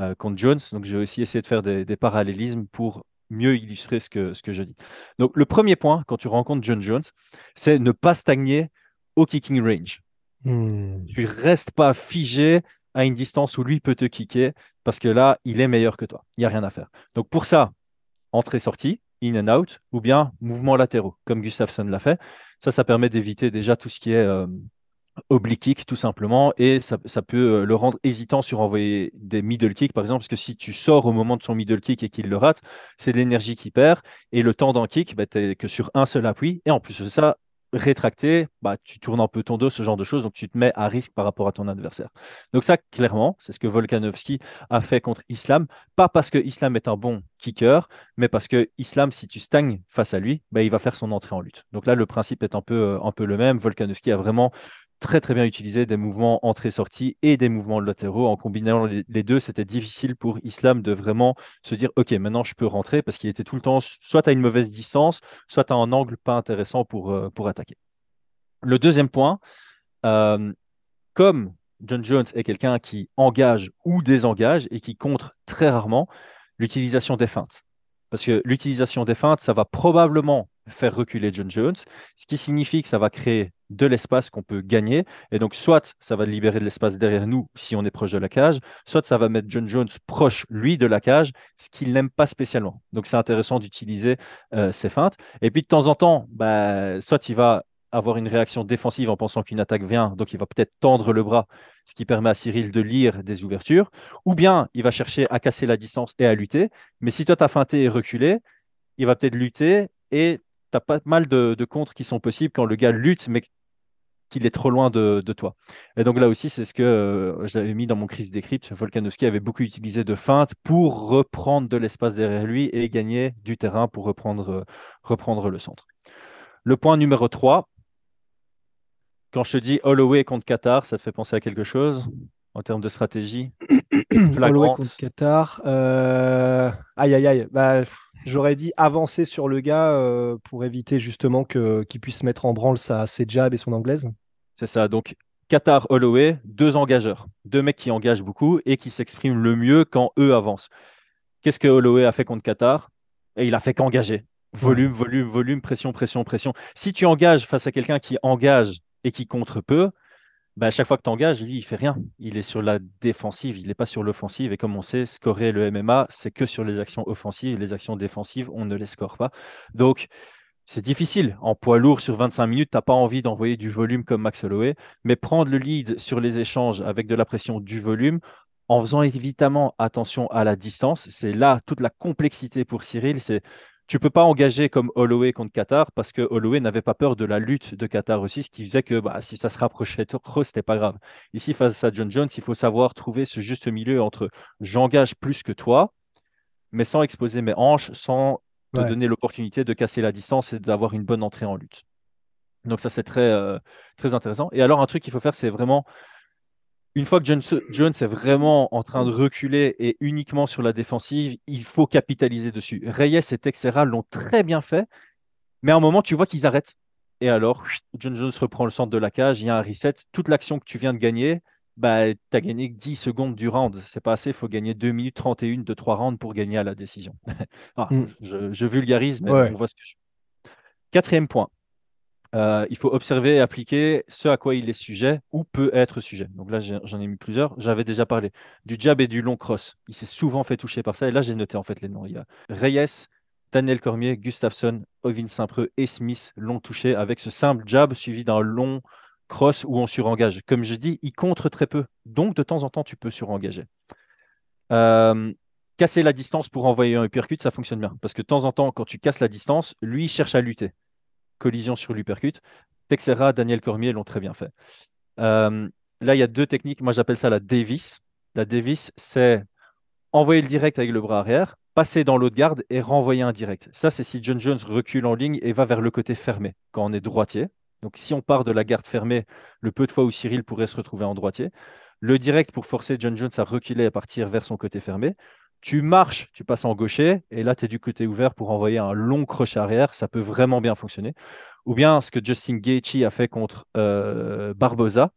euh, contre Jones. Donc j'ai aussi essayé de faire des, parallélismes pour mieux illustrer ce que, ce que je dis. Donc le premier point quand tu rencontres John Jones, c'est ne pas stagner au kicking range. Hmm. Tu restes pas figé à une distance où lui peut te kicker parce que là, il est meilleur que toi. Il n'y a rien à faire. Donc pour ça, entrée-sortie, in and out, ou bien mouvements latéraux, comme Gustafsson l'a fait. Ça, ça permet d'éviter déjà tout ce qui est euh, oblique tout simplement et ça, peut euh, le rendre hésitant sur envoyer des middle kicks par exemple parce que si tu sors au moment de son middle kick et qu'il le rate c'est l'énergie qu'il perd et le temps d'un kick bah, tu que sur un seul appui et en plus de ça rétracté, bah, tu tournes un peu ton dos, ce genre de choses, donc tu te mets à risque par rapport à ton adversaire. Donc ça, clairement, c'est ce que Volkanovski a fait contre Islam, pas parce que Islam est un bon kicker, mais parce que Islam, si tu stagnes face à lui, bah, il va faire son entrée en lutte. Donc là, le principe est peu, euh, un peu le même. Volkanovski a vraiment très très bien utilisé des mouvements entrée-sortie et des mouvements latéraux. En combinant les deux, c'était difficile pour Islam de vraiment se dire ok, maintenant je peux rentrer parce qu'il était tout le temps soit à une mauvaise distance, soit à un angle pas intéressant pour, euh, pour attaquer. Le deuxième point, euh, comme John Jones est quelqu'un qui engage ou désengage et qui contre très rarement l'utilisation des feintes. Parce que l'utilisation des feintes, ça va probablement faire reculer John Jones, ce qui signifie que ça va créer de l'espace qu'on peut gagner. Et donc, soit ça va libérer de l'espace derrière nous si on est proche de la cage, soit ça va mettre John Jones proche, lui, de la cage, ce qu'il n'aime pas spécialement. Donc, c'est intéressant d'utiliser euh, ces feintes. Et puis, de temps en temps, bah, soit il va avoir une réaction défensive en pensant qu'une attaque vient, donc il va peut-être tendre le bras, ce qui permet à Cyril de lire des ouvertures, ou bien il va chercher à casser la distance et à lutter. Mais si toi, tu as feinté et reculé, il va peut-être lutter et tu as pas mal de, de contres qui sont possibles quand le gars lutte, mais qu'il est trop loin de, toi. Et donc là aussi, c'est ce que euh, j'avais mis dans mon crise décrypte. Volkanovski avait beaucoup utilisé de feintes pour reprendre de l'espace derrière lui et gagner du terrain pour reprendre, euh, reprendre le centre. Le point numéro 3, quand je te dis Holloway contre Qatar, ça te fait penser à quelque chose en termes de stratégie? Holloway contre Qatar. Euh, aïe, aïe, aïe. Bah, J'aurais dit avancer sur le gars pour éviter justement qu'il puisse mettre en branle sa, ses jabs et son anglaise. C'est ça. Donc, Qatar, Holloway, deux engageurs. Deux mecs qui engagent beaucoup et qui s'expriment le mieux quand eux avancent. Qu'est-ce que Holloway a fait contre Qatar? Et il a fait qu'engager. Volume, volume, volume, pression, pression, pression. Si tu engages face à quelqu'un qui engage et qui contre peu, bah, à chaque fois que tu engages, lui, il fait rien. Il est sur la défensive, il n'est pas sur l'offensive. Et comme on sait, scorer le MMA, c'est que sur les actions offensives. Les actions défensives, on ne les score pas. Donc, c'est difficile. En poids lourd sur 25 minutes, tu n'as pas envie d'envoyer du volume comme Max Holloway, mais prendre le lead sur les échanges avec de la pression du volume, en faisant évidemment attention à la distance, c'est là toute la complexité pour Cyril. C'est tu peux pas engager comme Holloway contre Qatar parce que Holloway n'avait pas peur de la lutte de Qatar aussi, ce qui faisait que bah, si ça se rapprochait trop, c'était pas grave. Ici, face à John Jones, il faut savoir trouver ce juste milieu entre j'engage plus que toi, mais sans exposer mes hanches, sans te donner l'opportunité de casser la distance et d'avoir une bonne entrée en lutte. Donc ça, c'est très, euh, très intéressant. Et alors, un truc qu'il faut faire, c'est vraiment, une fois que John, Jones est vraiment en train de reculer et uniquement sur la défensive, il faut capitaliser dessus. Reyes et Texera l'ont très bien fait, mais à un moment, tu vois qu'ils arrêtent. Et alors, John Jones reprend le centre de la cage, il y a un reset. Toute l'action que tu viens de gagner, bah, tu as gagné 10 secondes du round. C'est pas assez, il faut gagner 2 minutes 31 de 3 rounds pour gagner à la décision. Ah, mm. je, vulgarise, mais on voit ce que je Quatrième point. Euh, il faut observer et appliquer ce à quoi il est sujet ou peut être sujet. Donc là, j'en ai mis plusieurs. J'avais déjà parlé du jab et du long cross. Il s'est souvent fait toucher par ça. Et là, j'ai noté en fait les noms. Il y a Reyes, Daniel Cormier, Gustafsson, Ovin Saint-Preux et Smith l'ont touché avec ce simple jab suivi d'un long cross où on surengage. Comme je dis, il contre très peu. Donc, de temps en temps, tu peux surengager. Euh, casser la distance pour envoyer un uppercut, ça fonctionne bien. Parce que de temps en temps, quand tu casses la distance, lui, il cherche à lutter. Collision sur l'uppercut. Texera, Daniel Cormier l'ont très bien fait. Euh, là, il y a deux techniques. Moi, j'appelle ça la Davis. La Davis, c'est envoyer le direct avec le bras arrière, passer dans l'autre garde et renvoyer un direct. Ça, c'est si John Jones recule en ligne et va vers le côté fermé quand on est droitier. Donc si on part de la garde fermée, le peu de fois où Cyril pourrait se retrouver en droitier, le direct pour forcer John Jones à reculer et à partir vers son côté fermé. Tu marches, tu passes en gaucher, et là, tu es du côté ouvert pour envoyer un long crochet arrière. Ça peut vraiment bien fonctionner. Ou bien ce que Justin Gaethje a fait contre euh, Barbosa.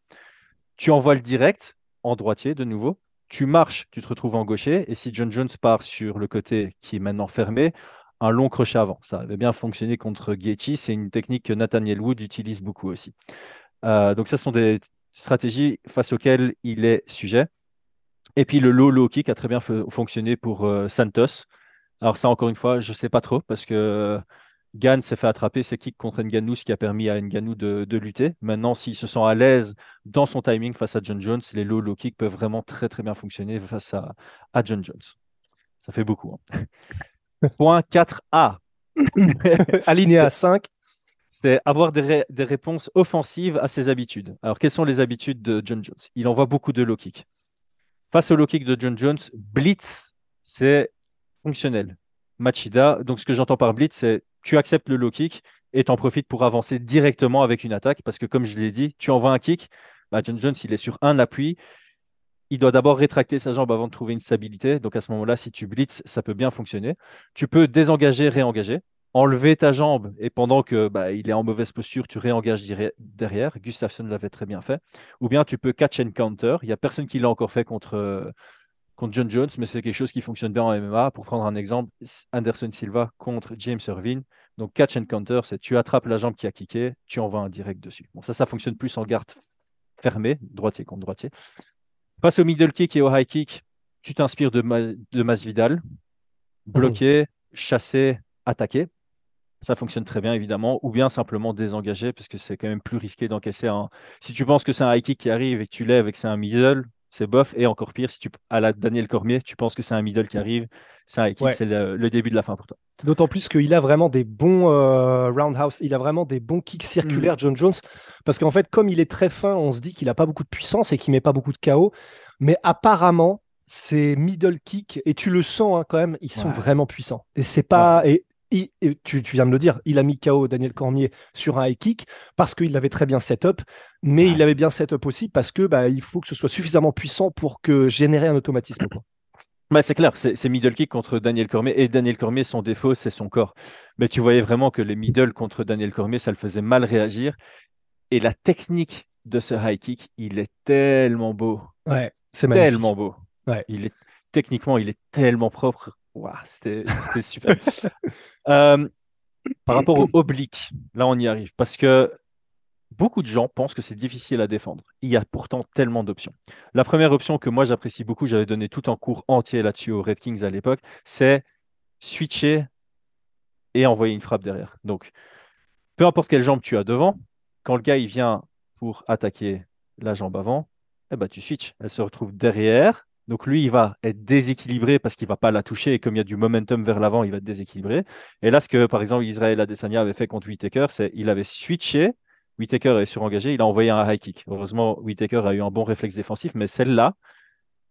Tu envoies le direct en droitier de nouveau. Tu marches, tu te retrouves en gaucher. Et si John Jones part sur le côté qui est maintenant fermé, un long crochet avant. Ça avait bien fonctionné contre Gaethje. C'est une technique que Nathaniel Wood utilise beaucoup aussi. Euh, donc, ce sont des stratégies face auxquelles il est sujet. Et puis, le low low kick a très bien fonctionné pour euh, Santos. Alors, ça, encore une fois, je ne sais pas trop parce que Gann s'est fait attraper ses kicks contre Nganou, ce qui a permis à Nganou de, de lutter. Maintenant, s'il se sent à l'aise dans son timing face à John Jones, les low low kicks peuvent vraiment très très bien fonctionner face à, à John Jones. Ça fait beaucoup. Hein. Point 4A. Alinéa 5. C'est avoir des, réponses offensives à ses habitudes. Alors, quelles sont les habitudes de John Jones? Il envoie beaucoup de low kick. Face au low kick de John Jones, blitz, c'est fonctionnel. Machida, donc ce que j'entends par blitz, c'est tu acceptes le low kick et tu en profites pour avancer directement avec une attaque parce que, comme je l'ai dit, tu envoies un kick, bah, John Jones, il est sur un appui, il doit d'abord rétracter sa jambe avant de trouver une stabilité. Donc à ce moment-là, si tu blitz, ça peut bien fonctionner. Tu peux désengager, réengager, enlever ta jambe et pendant que bah, il est en mauvaise posture, tu réengages derrière. Gustafsson l'avait très bien fait. Ou bien tu peux catch and counter. Il n'y a personne qui l'a encore fait contre, contre John Jones, mais c'est quelque chose qui fonctionne bien en MMA. Pour prendre un exemple, Anderson Silva contre James Irvine. Donc, catch and counter, c'est tu attrapes la jambe qui a kické, tu envoies un direct dessus. Bon, ça, ça fonctionne plus en garde fermée, droitier contre droitier. Face au middle kick et au high kick, tu t'inspires de, de Masvidal, bloquer, chasser, attaquer. Ça fonctionne très bien, évidemment, ou bien simplement désengager, parce que c'est quand même plus risqué d'encaisser un. Si tu penses que c'est un high kick qui arrive et que tu lèves et que c'est un middle, c'est bof. Et encore pire, si tu à la Daniel Cormier, tu penses que c'est un middle qui arrive, c'est un kick, c'est le, début de la fin pour toi. D'autant plus qu'il a vraiment des bons euh, roundhouse, il a vraiment des bons kicks circulaires, mm. John Jones, parce qu'en fait, comme il est très fin, on se dit qu'il n'a pas beaucoup de puissance et qu'il met pas beaucoup de chaos. Mais apparemment, ces middle kicks, et tu le sens hein, quand même, ils sont vraiment puissants. Et c'est pas. Et tu, viens de le dire, il a mis KO Daniel Cormier sur un high kick parce qu'il l'avait très bien set up, mais il l'avait bien set up aussi parce que bah, il faut que ce soit suffisamment puissant pour que générer un automatisme. Bah, c'est clair, c'est middle kick contre Daniel Cormier. Et Daniel Cormier, son défaut, c'est son corps. Mais tu voyais vraiment que les middle contre Daniel Cormier, ça le faisait mal réagir. Et la technique de ce high kick, il est tellement beau. Ouais, c'est Tellement beau. Ouais. Il est, techniquement, il est tellement propre. C'était super. Euh, par rapport au oblique, là on y arrive, parce que beaucoup de gens pensent que c'est difficile à défendre. Il y a pourtant tellement d'options. La première option que moi j'apprécie beaucoup, j'avais donné tout un cours entier là-dessus aux Red Kings à l'époque, c'est switcher et envoyer une frappe derrière. Donc, peu importe quelle jambe tu as devant, quand le gars il vient pour attaquer la jambe avant, eh ben, tu switches. Elle se retrouve derrière, donc lui, il va être déséquilibré parce qu'il ne va pas la toucher et comme il y a du momentum vers l'avant, il va être déséquilibré. Et là, ce que par exemple Israël Adesanya avait fait contre Whitaker, c'est qu'il avait switché. Whitaker est surengagé, il a envoyé un high kick. Heureusement, Whitaker a eu un bon réflexe défensif, mais celle-là,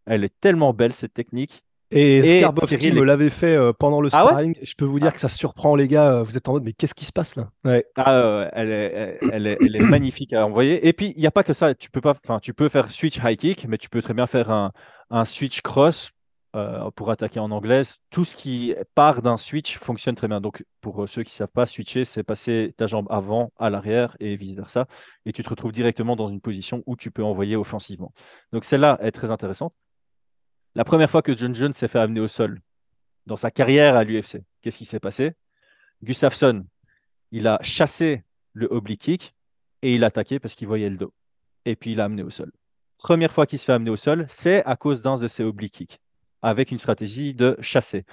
elle est tellement belle cette technique et, Skarbowski me l'avait fait euh, pendant le ah sparring. je peux vous dire ah. que ça surprend les gars. Euh, vous êtes en mode, mais qu'est-ce qui se passe là? Ah, elle, est, elle, est, elle, est, magnifique à envoyer. Et puis, il n'y a pas que ça. Tu peux, pas, tu peux faire switch high kick, mais tu peux très bien faire un, un switch cross euh, pour attaquer en anglaise. Tout ce qui part d'un switch fonctionne très bien. Donc, pour ceux qui ne savent pas, switcher, c'est passer ta jambe avant à l'arrière et vice-versa. Et tu te retrouves directement dans une position où tu peux envoyer offensivement. Donc, celle-là est très intéressante. La première fois que John Jones s'est fait amener au sol dans sa carrière à l'UFC, qu'est-ce qui s'est passé? Gustafsson, il a chassé le oblique kick et il a attaqué parce qu'il voyait le dos. Et puis il l'a amené au sol. Première fois qu'il se fait amener au sol, c'est à cause d'un de ses oblique kicks, avec une stratégie de chasser.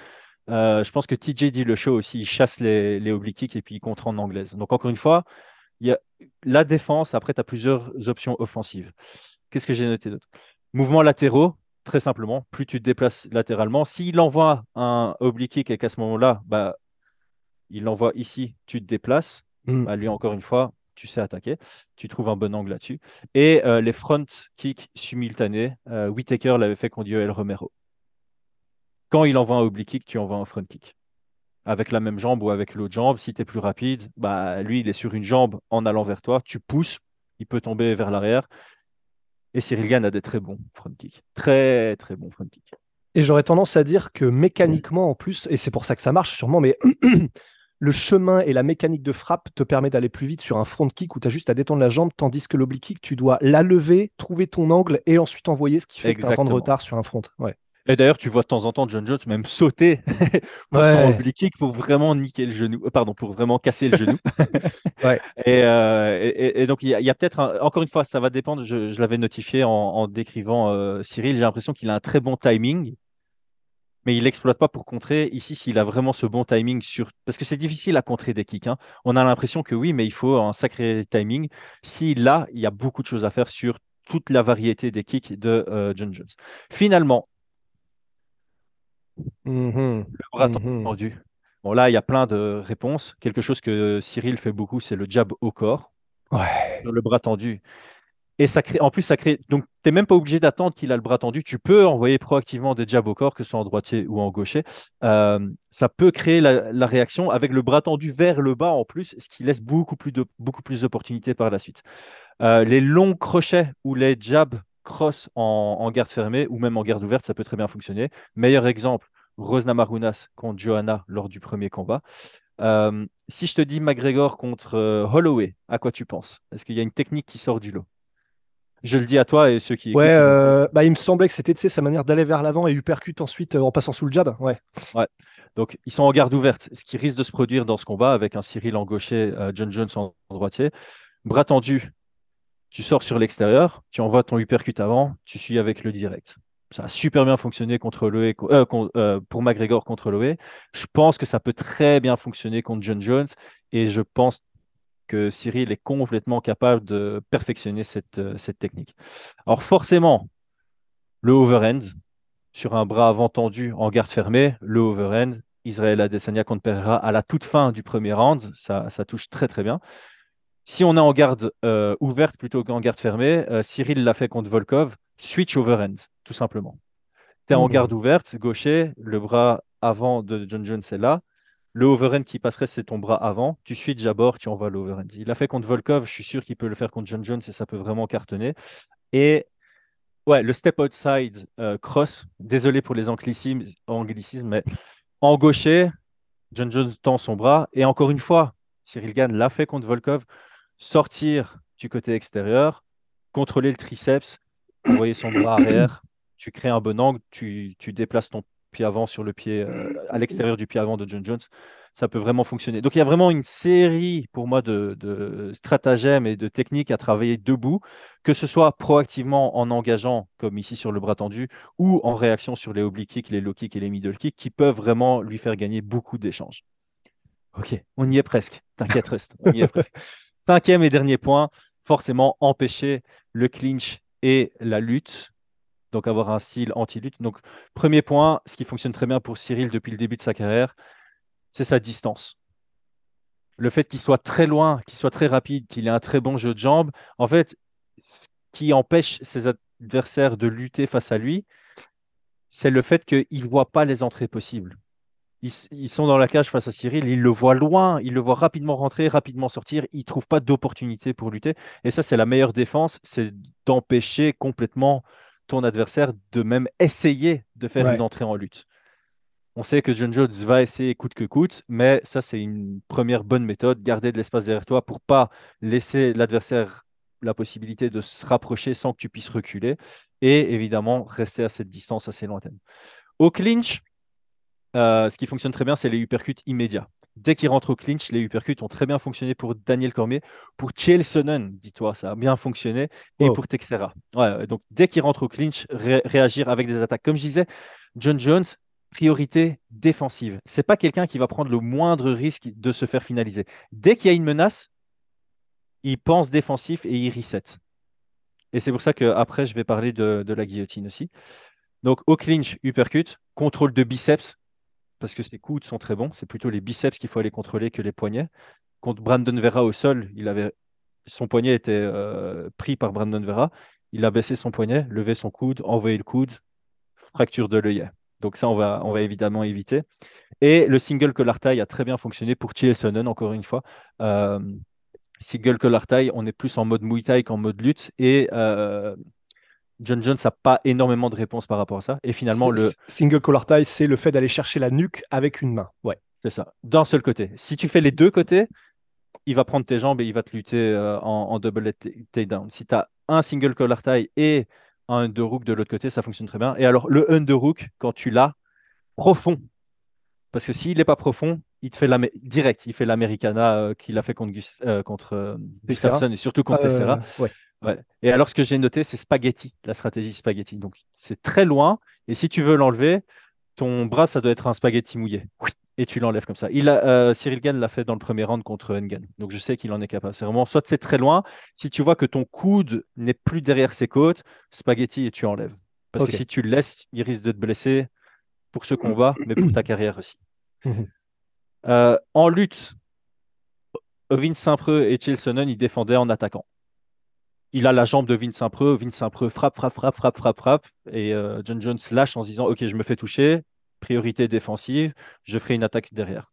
Euh, je pense que TJ dit le show aussi, il chasse les, les oblique kicks et puis il contre en anglaise. Donc encore une fois, la défense, après tu as plusieurs options offensives. Qu'est-ce que j'ai noté d'autre? Mouvements latéraux, très simplement, plus tu te déplaces latéralement, s'il envoie un oblique kick et qu'à ce moment-là, bah, il l'envoie ici, tu te déplaces, mm. bah, lui encore une fois, tu sais attaquer, tu trouves un bon angle là-dessus. Et euh, les front kicks simultanés, euh, Whitaker l'avait fait contre Yoel Romero. Quand il envoie un oblique kick, tu envoies un front kick. Avec la même jambe ou avec l'autre jambe, si tu es plus rapide, bah, lui, il est sur une jambe en allant vers toi, tu pousses, il peut tomber vers l'arrière. Et Cyril Gann a des très bons front kicks. Très, très bons front kicks. Et j'aurais tendance à dire que mécaniquement, en plus, et c'est pour ça que ça marche sûrement, mais le chemin et la mécanique de frappe te permet d'aller plus vite sur un front kick où tu as juste à détendre la jambe, tandis que l'oblique kick, tu dois la lever, trouver ton angle et ensuite envoyer, ce qui fait que tu as un temps de retard sur un front. Ouais. Et d'ailleurs, tu vois de temps en temps John Jones même sauter pour kick pour vraiment niquer le genou, euh, pardon, pour vraiment casser le genou. Euh, et, et, donc, il y a, peut-être, encore une fois, ça va dépendre. Je, l'avais notifié en, décrivant euh, Cyril. J'ai l'impression qu'il a un très bon timing, mais il n'exploite pas pour contrer. Ici, s'il a vraiment ce bon timing sur, parce que c'est difficile à contrer des kicks. Hein. On a l'impression que oui, mais il faut un sacré timing. S'il l'a, il y a beaucoup de choses à faire sur toute la variété des kicks de John Jones. Finalement, Mhm. Le bras mhm. tendu. Bon, là, il y a plein de réponses. Quelque chose que Cyril fait beaucoup, c'est le jab au corps. Ouais. Le bras tendu. Et ça crée, en plus, ça crée. Donc, tu n'es même pas obligé d'attendre qu'il a le bras tendu. Tu peux envoyer proactivement des jabs au corps, que ce soit en droitier ou en gaucher. Euh, ça peut créer la, réaction avec le bras tendu vers le bas en plus, ce qui laisse beaucoup plus de beaucoup plus d'opportunités par la suite. Euh, les longs crochets ou les jabs cross en, garde fermée ou même en garde ouverte, ça peut très bien fonctionner. Meilleur exemple, Rosna Marunas contre Johanna lors du premier combat. Euh, si je te dis McGregor contre euh, Holloway, à quoi tu penses? Est-ce qu'il y a une technique qui sort du lot? Je le dis à toi et ceux qui. Ouais, écoutent, euh, bah, il me semblait que c'était sa manière d'aller vers l'avant et uppercut ensuite en passant sous le jab. Ouais. Donc, ils sont en garde ouverte, ce qui risque de se produire dans ce combat avec un Cyril en gaucher, John Jones en droitier. Bras tendu, tu sors sur l'extérieur, tu envoies ton uppercut avant, tu suis avec le direct. Ça a super bien fonctionné contre Loé, euh, euh, pour McGregor contre Loé. Je pense que ça peut très bien fonctionner contre John Jones et je pense que Cyril est complètement capable de perfectionner cette, euh, technique. Alors, forcément, le overhand, sur un bras avant tendu en garde fermée, le overhand, Israël Adesanya contre Pereira à la toute fin du premier round, ça touche très très bien. Si on est en garde euh, ouverte plutôt qu'en garde fermée, euh, Cyril l'a fait contre Volkov, switch overhand, tout simplement. Tu es en Mhm. garde ouverte, gaucher, le bras avant de John Jones est là. Le overhand qui passerait, c'est ton bras avant. Tu switches à bord, tu envoies l'overhand. Il l'a fait contre Volkov, je suis sûr qu'il peut le faire contre John Jones et ça peut vraiment cartonner. Et Ouais, le step outside euh, cross, désolé pour les anglicismes, anglicismes, mais en gaucher, John Jones tend son bras. Et encore une fois, Cyril Gann l'a fait contre Volkov, sortir du côté extérieur, contrôler le triceps, envoyer son bras arrière, tu crées un bon angle, tu, tu déplaces ton pied avant sur le pied, euh, à l'extérieur du pied avant de John Jones. Ça peut vraiment fonctionner. Donc il y a vraiment une série pour moi de, de stratagèmes et de techniques à travailler debout que ce soit proactivement en engageant, comme ici sur le bras tendu, ou en réaction sur les oblique kicks, les low kicks et les middle kicks, qui peuvent vraiment lui faire gagner beaucoup d'échanges. Ok, on y est presque. T'inquiète, reste. On y est presque. Cinquième et dernier point, forcément empêcher le clinch et la lutte. Donc avoir un style anti-lutte. Donc premier point, ce qui fonctionne très bien pour Cyril depuis le début de sa carrière, c'est sa distance. Le fait qu'il soit très loin, qu'il soit très rapide, qu'il ait un très bon jeu de jambes, en fait, ce qui empêche ses adversaires de lutter face à lui, c'est le fait qu'ils ne voient pas les entrées possibles. Ils, sont dans la cage face à Cyril, ils le voient loin, ils le voient rapidement rentrer, rapidement sortir, ils ne trouvent pas d'opportunité pour lutter. Et ça, c'est la meilleure défense, c'est d'empêcher complètement ton adversaire de même essayer de faire Ouais. une entrée en lutte. On sait que John Jones va essayer coûte que coûte, mais ça, c'est une première bonne méthode. Garder de l'espace derrière toi pour pas laisser l'adversaire la possibilité de se rapprocher sans que tu puisses reculer. Et évidemment, rester à cette distance assez lointaine. Au clinch, euh, ce qui fonctionne très bien, c'est les uppercuts immédiats. Dès qu'il rentre au clinch, les uppercuts ont très bien fonctionné pour Daniel Cormier. Pour Chael Sonnen, dis-toi, ça a bien fonctionné. Et Wow. pour Texera. Ouais, donc, dès qu'il rentre au clinch, ré- réagir avec des attaques. Comme je disais, John Jones, priorité défensive. C'est pas quelqu'un qui va prendre le moindre risque de se faire finaliser. Dès qu'il y a une menace, il pense défensif et il reset. Et c'est pour ça qu'après, je vais parler de, de la guillotine aussi. Donc, au clinch, uppercut, contrôle de biceps, parce que ses coudes sont très bons. C'est plutôt les biceps qu'il faut aller contrôler que les poignets. Contre Brandon Vera au sol, il avait... son poignet était euh, pris par Brandon Vera. Il a baissé son poignet, levé son coude, envoyé le coude, fracture de l'œillet. Donc ça, on va, on va évidemment éviter. Et le single collar tie a très bien fonctionné pour Sonnen, encore une fois. Euh, single collar tie, on est plus en mode Muay Thai qu'en mode lutte. Et euh, John Jones n'a pas énormément de réponses par rapport à ça. Et finalement, le, Single collar tie, c'est le fait d'aller chercher la nuque avec une main. Ouais. c'est ça, d'un seul côté. Si tu fais les deux côtés, il va prendre tes jambes et il va te lutter euh, en, en double takedown. Si tu as un single collar tie et un underhook de l'autre côté, ça fonctionne très bien. Et alors, le underhook, quand tu l'as profond, parce que s'il n'est pas profond, il te fait l'amé- direct, il fait l'Americana euh, qu'il a fait contre, Gus- euh, contre euh. Gustafsson et surtout contre ouais. Ouais. Et alors, ce que j'ai noté, c'est spaghetti, la stratégie spaghetti. Donc, c'est très loin. Et si tu veux l'enlever, ton bras, ça doit être un spaghetti mouillé. Et tu l'enlèves comme ça. Il a, euh, Cyril Gann l'a fait dans le premier round contre Engan. Donc, je sais qu'il en est capable. C'est vraiment, soit c'est très loin. Si tu vois que ton coude n'est plus derrière ses côtes, spaghetti et tu enlèves. Parce que si tu le laisses, il risque de te blesser pour ce combat, mais pour ta carrière aussi. Euh, en lutte, Vince Saint-Preux et Chael Sonnen, ils défendaient en attaquant. Il a la jambe de Vince Saint-Preux. Vince frappe, frappe, frappe, frappe, frappe, frappe. Et euh, John Jones lâche en se disant Ok, je me fais toucher. Priorité défensive. Je ferai une attaque derrière.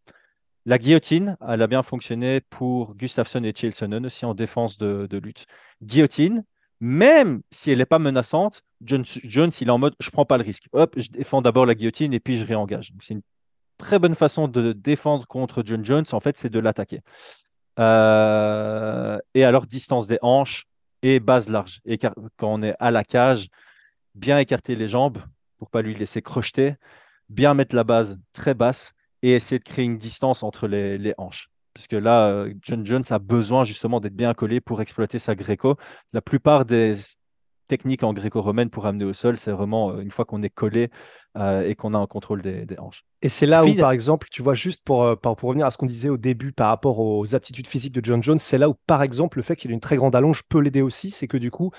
La guillotine, elle a bien fonctionné pour Gustafsson et Chael Sonnen aussi en défense de, lutte. Guillotine, même si elle n'est pas menaçante, John- Jones, il est en mode je prends pas le risque. Hop, je défends d'abord la guillotine et puis je réengage. C'est une très bonne façon de défendre contre John Jones, en fait, c'est de l'attaquer. Euh, et alors, distance des hanches, et base large. Et quand on est à la cage, bien écarter les jambes pour pas lui laisser crocheter, bien mettre la base très basse et essayer de créer une distance entre les, hanches. Parce que là, euh, John Jones a besoin justement d'être bien collé pour exploiter sa gréco. La plupart des techniques en gréco-romaine pour amener au sol, c'est vraiment euh, une fois qu'on est collé euh, et qu'on a un contrôle des, hanches. Et c'est là où, par exemple, tu vois, juste pour, pour, revenir à ce qu'on disait au début par rapport aux aptitudes physiques de John Jones, c'est là où, par exemple, le fait qu'il ait une très grande allonge peut l'aider aussi. C'est que du coup,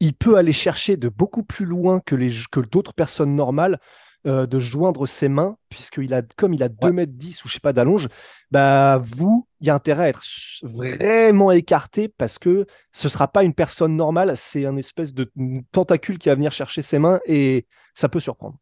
il peut aller chercher de beaucoup plus loin que, les, que d'autres personnes normales euh, de joindre ses mains, puisqu'il a, comme il a 2 mètres 10 ou je sais pas d'allonge, bah, vous, il y a intérêt à être vraiment écarté parce que ce sera pas une personne normale, c'est un espèce de tentacule qui va venir chercher ses mains et ça peut surprendre.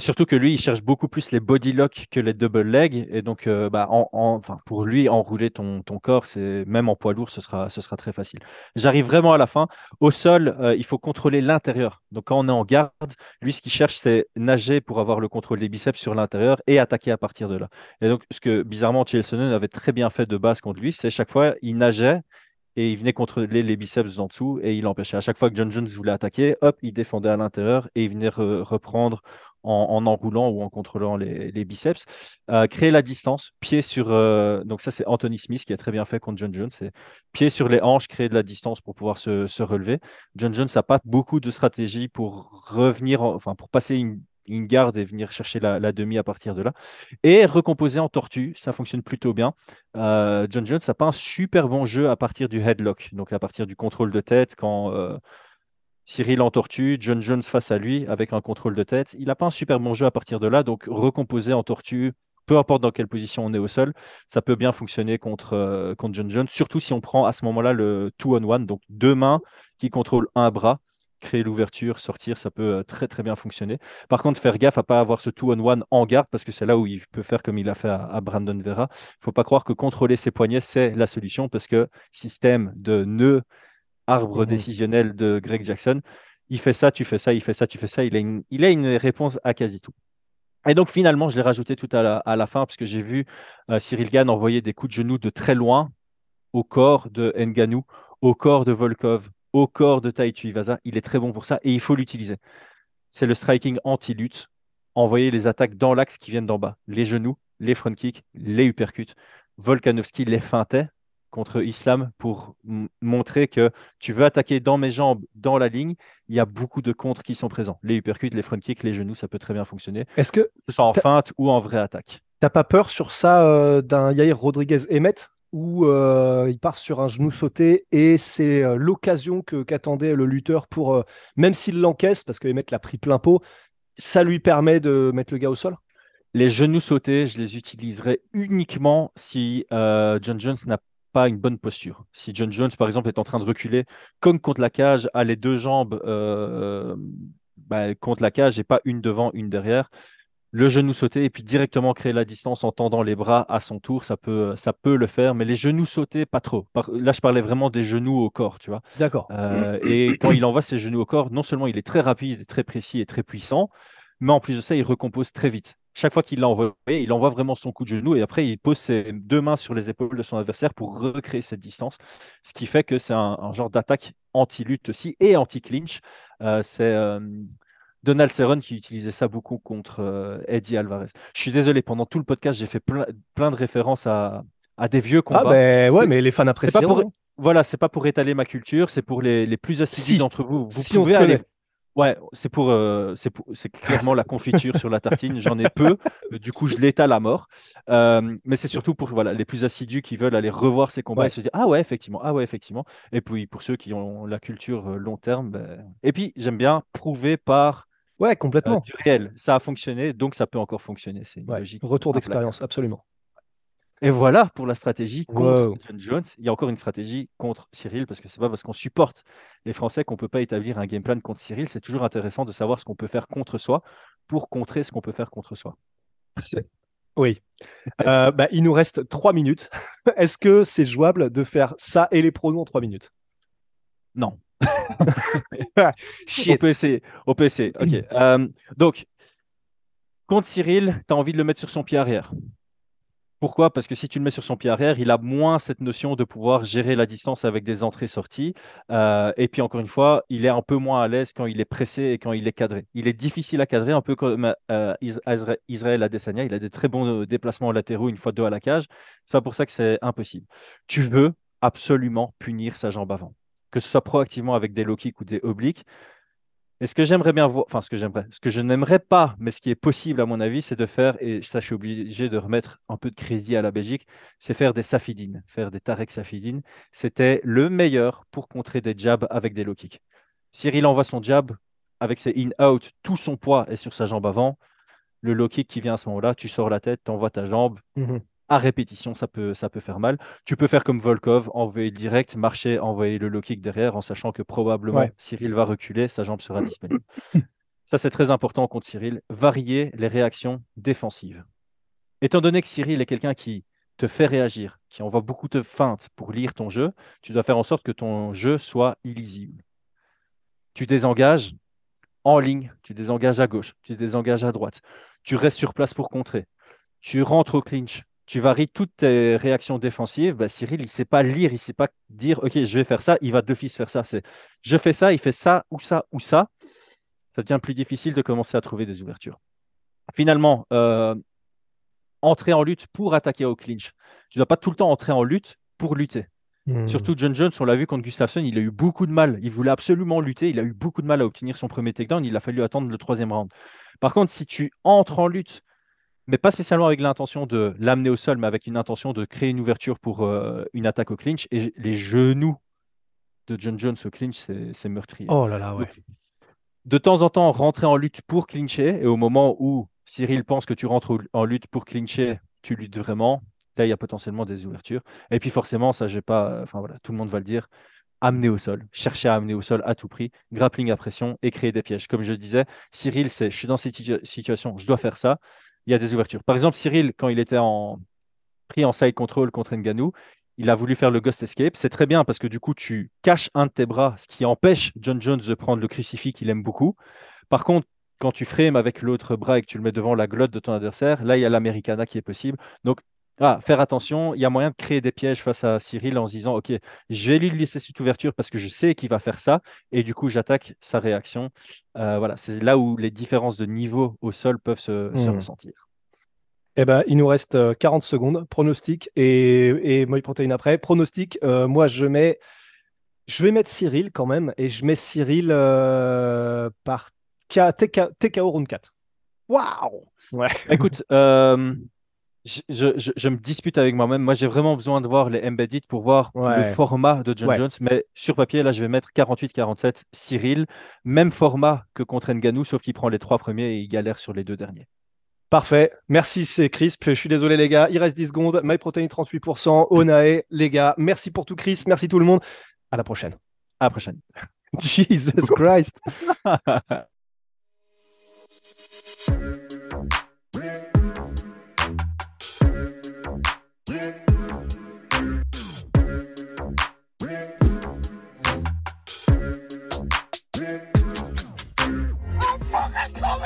Surtout que lui, il cherche beaucoup plus les body locks que les double legs. Et donc, euh, bah, en, enfin, pour lui, enrouler ton, ton corps, c'est même en poids lourd, ce sera, ce sera très facile. J'arrive vraiment à la fin. Au sol, euh, il faut contrôler l'intérieur. Donc, quand on est en garde, lui, ce qu'il cherche, c'est nager pour avoir le contrôle des biceps sur l'intérieur et attaquer à partir de là. Et donc, ce que bizarrement, Chelsonen avait très bien fait de base contre lui, c'est chaque fois, il nageait et il venait contrôler les biceps en dessous et il empêchait. À chaque fois que John Jones voulait attaquer, hop, il défendait à l'intérieur et il venait reprendre en, enroulant ou en contrôlant les, biceps. Euh, créer la distance, pied sur. Euh, donc, ça, c'est Anthony Smith qui a très bien fait contre John Jones. C'est pied sur les hanches, créer de la distance pour pouvoir se, relever. John Jones n'a pas beaucoup de stratégie pour revenir, enfin, pour passer une, garde et venir chercher la, demi à partir de là. Et recomposer en tortue, ça fonctionne plutôt bien. Euh, John Jones n'a pas un super bon jeu à partir du headlock, donc à partir du contrôle de tête quand Cyril en tortue, John Jones face à lui avec un contrôle de tête. Il n'a pas un super bon jeu à partir de là, donc recomposer en tortue, peu importe dans quelle position on est au sol, ça peut bien fonctionner contre, euh, contre John Jones, surtout si on prend à ce moment-là le two-on-one, donc deux mains qui contrôlent un bras. Créer l'ouverture, sortir, ça peut euh, très très bien fonctionner. Par contre, faire gaffe à pas avoir ce two-on-one en garde parce que c'est là où il peut faire comme il a fait à, Brandon Vera. Il ne faut pas croire que contrôler ses poignets, c'est la solution parce que système de nœuds arbre mhm. décisionnel de Greg Jackson. Il fait ça, tu fais ça, il fait ça, tu fais ça. Il a une, il a une réponse à quasi tout. Et donc finalement, je l'ai rajouté tout à la, à la fin parce que j'ai vu euh, Cyril Gann envoyer des coups de genoux de très loin au corps de Nganou, au corps de Volkov, au corps de Taitu Ivasa. Il est très bon pour ça et il faut l'utiliser. C'est le striking anti-lutte. Envoyer les attaques dans l'axe qui viennent d'en bas. Les genoux, les front kicks, les uppercuts. Volkanovski les feintait contre Islam pour montrer que tu veux attaquer dans mes jambes, dans la ligne, il y a beaucoup de contres qui sont présents. Les uppercuts, les front kicks, les genoux, ça peut très bien fonctionner. Est-ce que ce soit en feinte ou en vraie attaque T'as pas peur sur ça euh, d'un Yair Rodriguez Emmett où euh, il part sur un genou sauté et c'est euh, l'occasion que qu'attendait le lutteur pour, même s'il l'encaisse, parce que Emmett l'a pris plein pot, ça lui permet de mettre le gars au sol? Les genoux sautés, je les utiliserai uniquement si John Jones n'a pas une bonne posture. Si John Jones, par exemple, est en train de reculer comme contre la cage, a les deux jambes euh, bah, contre la cage et pas une devant, une derrière, le genou sauté et puis directement créer la distance en tendant les bras à son tour, ça peut, ça peut le faire, mais les genoux sautés, pas trop. Là, je parlais vraiment des genoux au corps, tu vois. D'accord. Euh, et quand il envoie ses genoux au corps, non seulement il est très rapide, très précis et très puissant, mais en plus de ça, il recompose très vite chaque fois qu'il l'a envoyé, il envoie vraiment son coup de genou et après il pose ses deux mains sur les épaules de son adversaire pour recréer cette distance. Ce qui fait que c'est un, genre d'attaque anti-lutte aussi et anti-clinch. Euh, c'est euh, Donald Cerrone qui utilisait ça beaucoup contre euh, Eddie Alvarez. Je suis désolé, pendant tout le podcast, j'ai fait plein, de références à, des vieux combats. Ah ben ouais, mais les fans apprécient. Hein. Voilà, c'est pas pour étaler ma culture, c'est pour les, plus assidus d'entre vous. Vous pouvez aller Ouais, c'est pour, euh, c'est c'est clairement la confiture sur la tartine. J'en ai peu, du coup je l'étale à mort. Euh, mais c'est surtout pour voilà les plus assidus qui veulent aller revoir ces combats et se dire ah ouais effectivement, ah ouais effectivement. Et puis pour ceux qui ont la culture euh, long terme, ben, et puis j'aime bien prouver par ouais complètement du réel. Ça a fonctionné, donc ça peut encore fonctionner. C'est une logique. Retour d'expérience, absolument. Et voilà pour la stratégie contre John Jones. Il y a encore une stratégie contre Cyril, parce que c'est pas parce qu'on supporte les Français qu'on peut pas établir un game plan contre Cyril. C'est toujours intéressant de savoir ce qu'on peut faire contre soi pour contrer ce qu'on peut faire contre soi. Oui. Euh, bah, il nous reste trois minutes. Est-ce que c'est jouable de faire ça et les pronos en trois minutes? Non. on peut essayer. On peut essayer. Ok. Euh, donc, contre Cyril, tu as envie de le mettre sur son pied arrière Pourquoi? Parce que si tu le mets sur son pied arrière, il a moins cette notion de pouvoir gérer la distance avec des entrées-sorties. Euh, et puis encore une fois, il est un peu moins à l'aise quand il est pressé et quand il est cadré. Il est difficile à cadrer, un peu comme euh, Israël Adesanya. Il a des très bons euh, déplacements latéraux une fois deux à la cage. C'est pas pour ça que c'est impossible. Tu veux absolument punir sa jambe avant, que ce soit proactivement avec des low kicks ou des obliques. Et ce que j'aimerais bien voir, enfin ce que j'aimerais, ce que je n'aimerais pas, mais ce qui est possible à mon avis, c'est de faire, et ça je suis obligé de remettre un peu de crédit à la Belgique, c'est faire des safidines, faire des Tarek safidines. C'était le meilleur pour contrer des jabs avec des low kicks. Cyril envoie son jab avec ses in-out, tout son poids est sur sa jambe avant. Le low kick qui vient à ce moment-là, tu sors la tête, tu ta jambe. Mhm à répétition, ça peut, ça peut faire mal. Tu peux faire comme Volkov, envoyer le direct, marcher, envoyer le low kick derrière, en sachant que probablement Cyril va reculer, sa jambe sera disponible. ça, c'est très important contre Cyril. Varier les réactions défensives. Étant donné que Cyril est quelqu'un qui te fait réagir, qui envoie beaucoup de feintes pour lire ton jeu, tu dois faire en sorte que ton jeu soit illisible. Tu désengages en ligne, tu désengages à gauche, tu désengages à droite, tu restes sur place pour contrer, tu rentres au clinch, tu varies toutes tes réactions défensives, bah, Cyril, il ne sait pas lire, il ne sait pas dire, OK, je vais faire ça, il va d'office faire ça. C'est je fais ça, il fait ça, ou ça, ou ça. Ça devient plus difficile de commencer à trouver des ouvertures. Finalement, euh, entrer en lutte pour attaquer au clinch. Tu ne dois pas tout le temps entrer en lutte pour lutter. Hmm. Surtout John Jones, on l'a vu contre Gustafsson, il a eu beaucoup de mal. Il voulait absolument lutter, il a eu beaucoup de mal à obtenir son premier takedown, il a fallu attendre le troisième round. Par contre, si tu entres en lutte mais pas spécialement avec l'intention de l'amener au sol, mais avec une intention de créer une ouverture pour euh, une attaque au clinch. Et les genoux de John Jones au clinch, c'est meurtrier. Oh là là, ouais. de temps en temps, rentrer en lutte pour clincher, et au moment où Cyril pense que tu rentres en lutte pour clincher, tu luttes vraiment. Là, il y a potentiellement des ouvertures. Et puis forcément, ça, j'ai pas. Enfin voilà, tout le monde va le dire. Amener au sol, chercher à amener au sol à tout prix, grappling à pression et créer des pièges. Comme je disais, Cyril, c'est je suis dans cette situation, je dois faire ça il y a des ouvertures. Par exemple, Cyril, quand il était en, pris en side control contre Nganou, il a voulu faire le Ghost Escape. C'est très bien parce que du coup, tu caches un de tes bras, ce qui empêche John Jones de prendre le crucifix qu'il aime beaucoup. Par contre, quand tu frames avec l'autre bras et que tu le mets devant la glotte de ton adversaire, là, il y a l'Americana qui est possible. Donc, ah, faire attention, il y a moyen de créer des pièges face à Cyril en se disant, OK, je vais lui laisser cette ouverture parce que je sais qu'il va faire ça, et du coup, j'attaque sa réaction. Euh, voilà, c'est là où les différences de niveau au sol peuvent se, hmm. ressentir. Eh ben, il nous reste 40 euh, secondes. Pronostic et, et Moi Protein après. Pronostic, euh, moi, je mets. Je vais mettre Cyril quand même, et je mets Cyril par TKO round 4. Waouh! Ouais. Écoute, je, me dispute avec moi-même. Moi, j'ai vraiment besoin de voir les embedded pour voir le format de John Jones. Mais sur papier, là, je vais mettre 48-47 Cyril. Même format que contre Nganou, sauf qu'il prend les trois premiers et il galère sur les deux derniers. Parfait. Merci, c'est Crisp. Je suis désolé, les gars. Il reste 10 secondes. MyProtein 38%. Onae, les gars. Merci pour tout, Chris. Merci tout le monde. À la prochaine. À la prochaine. Jesus Christ.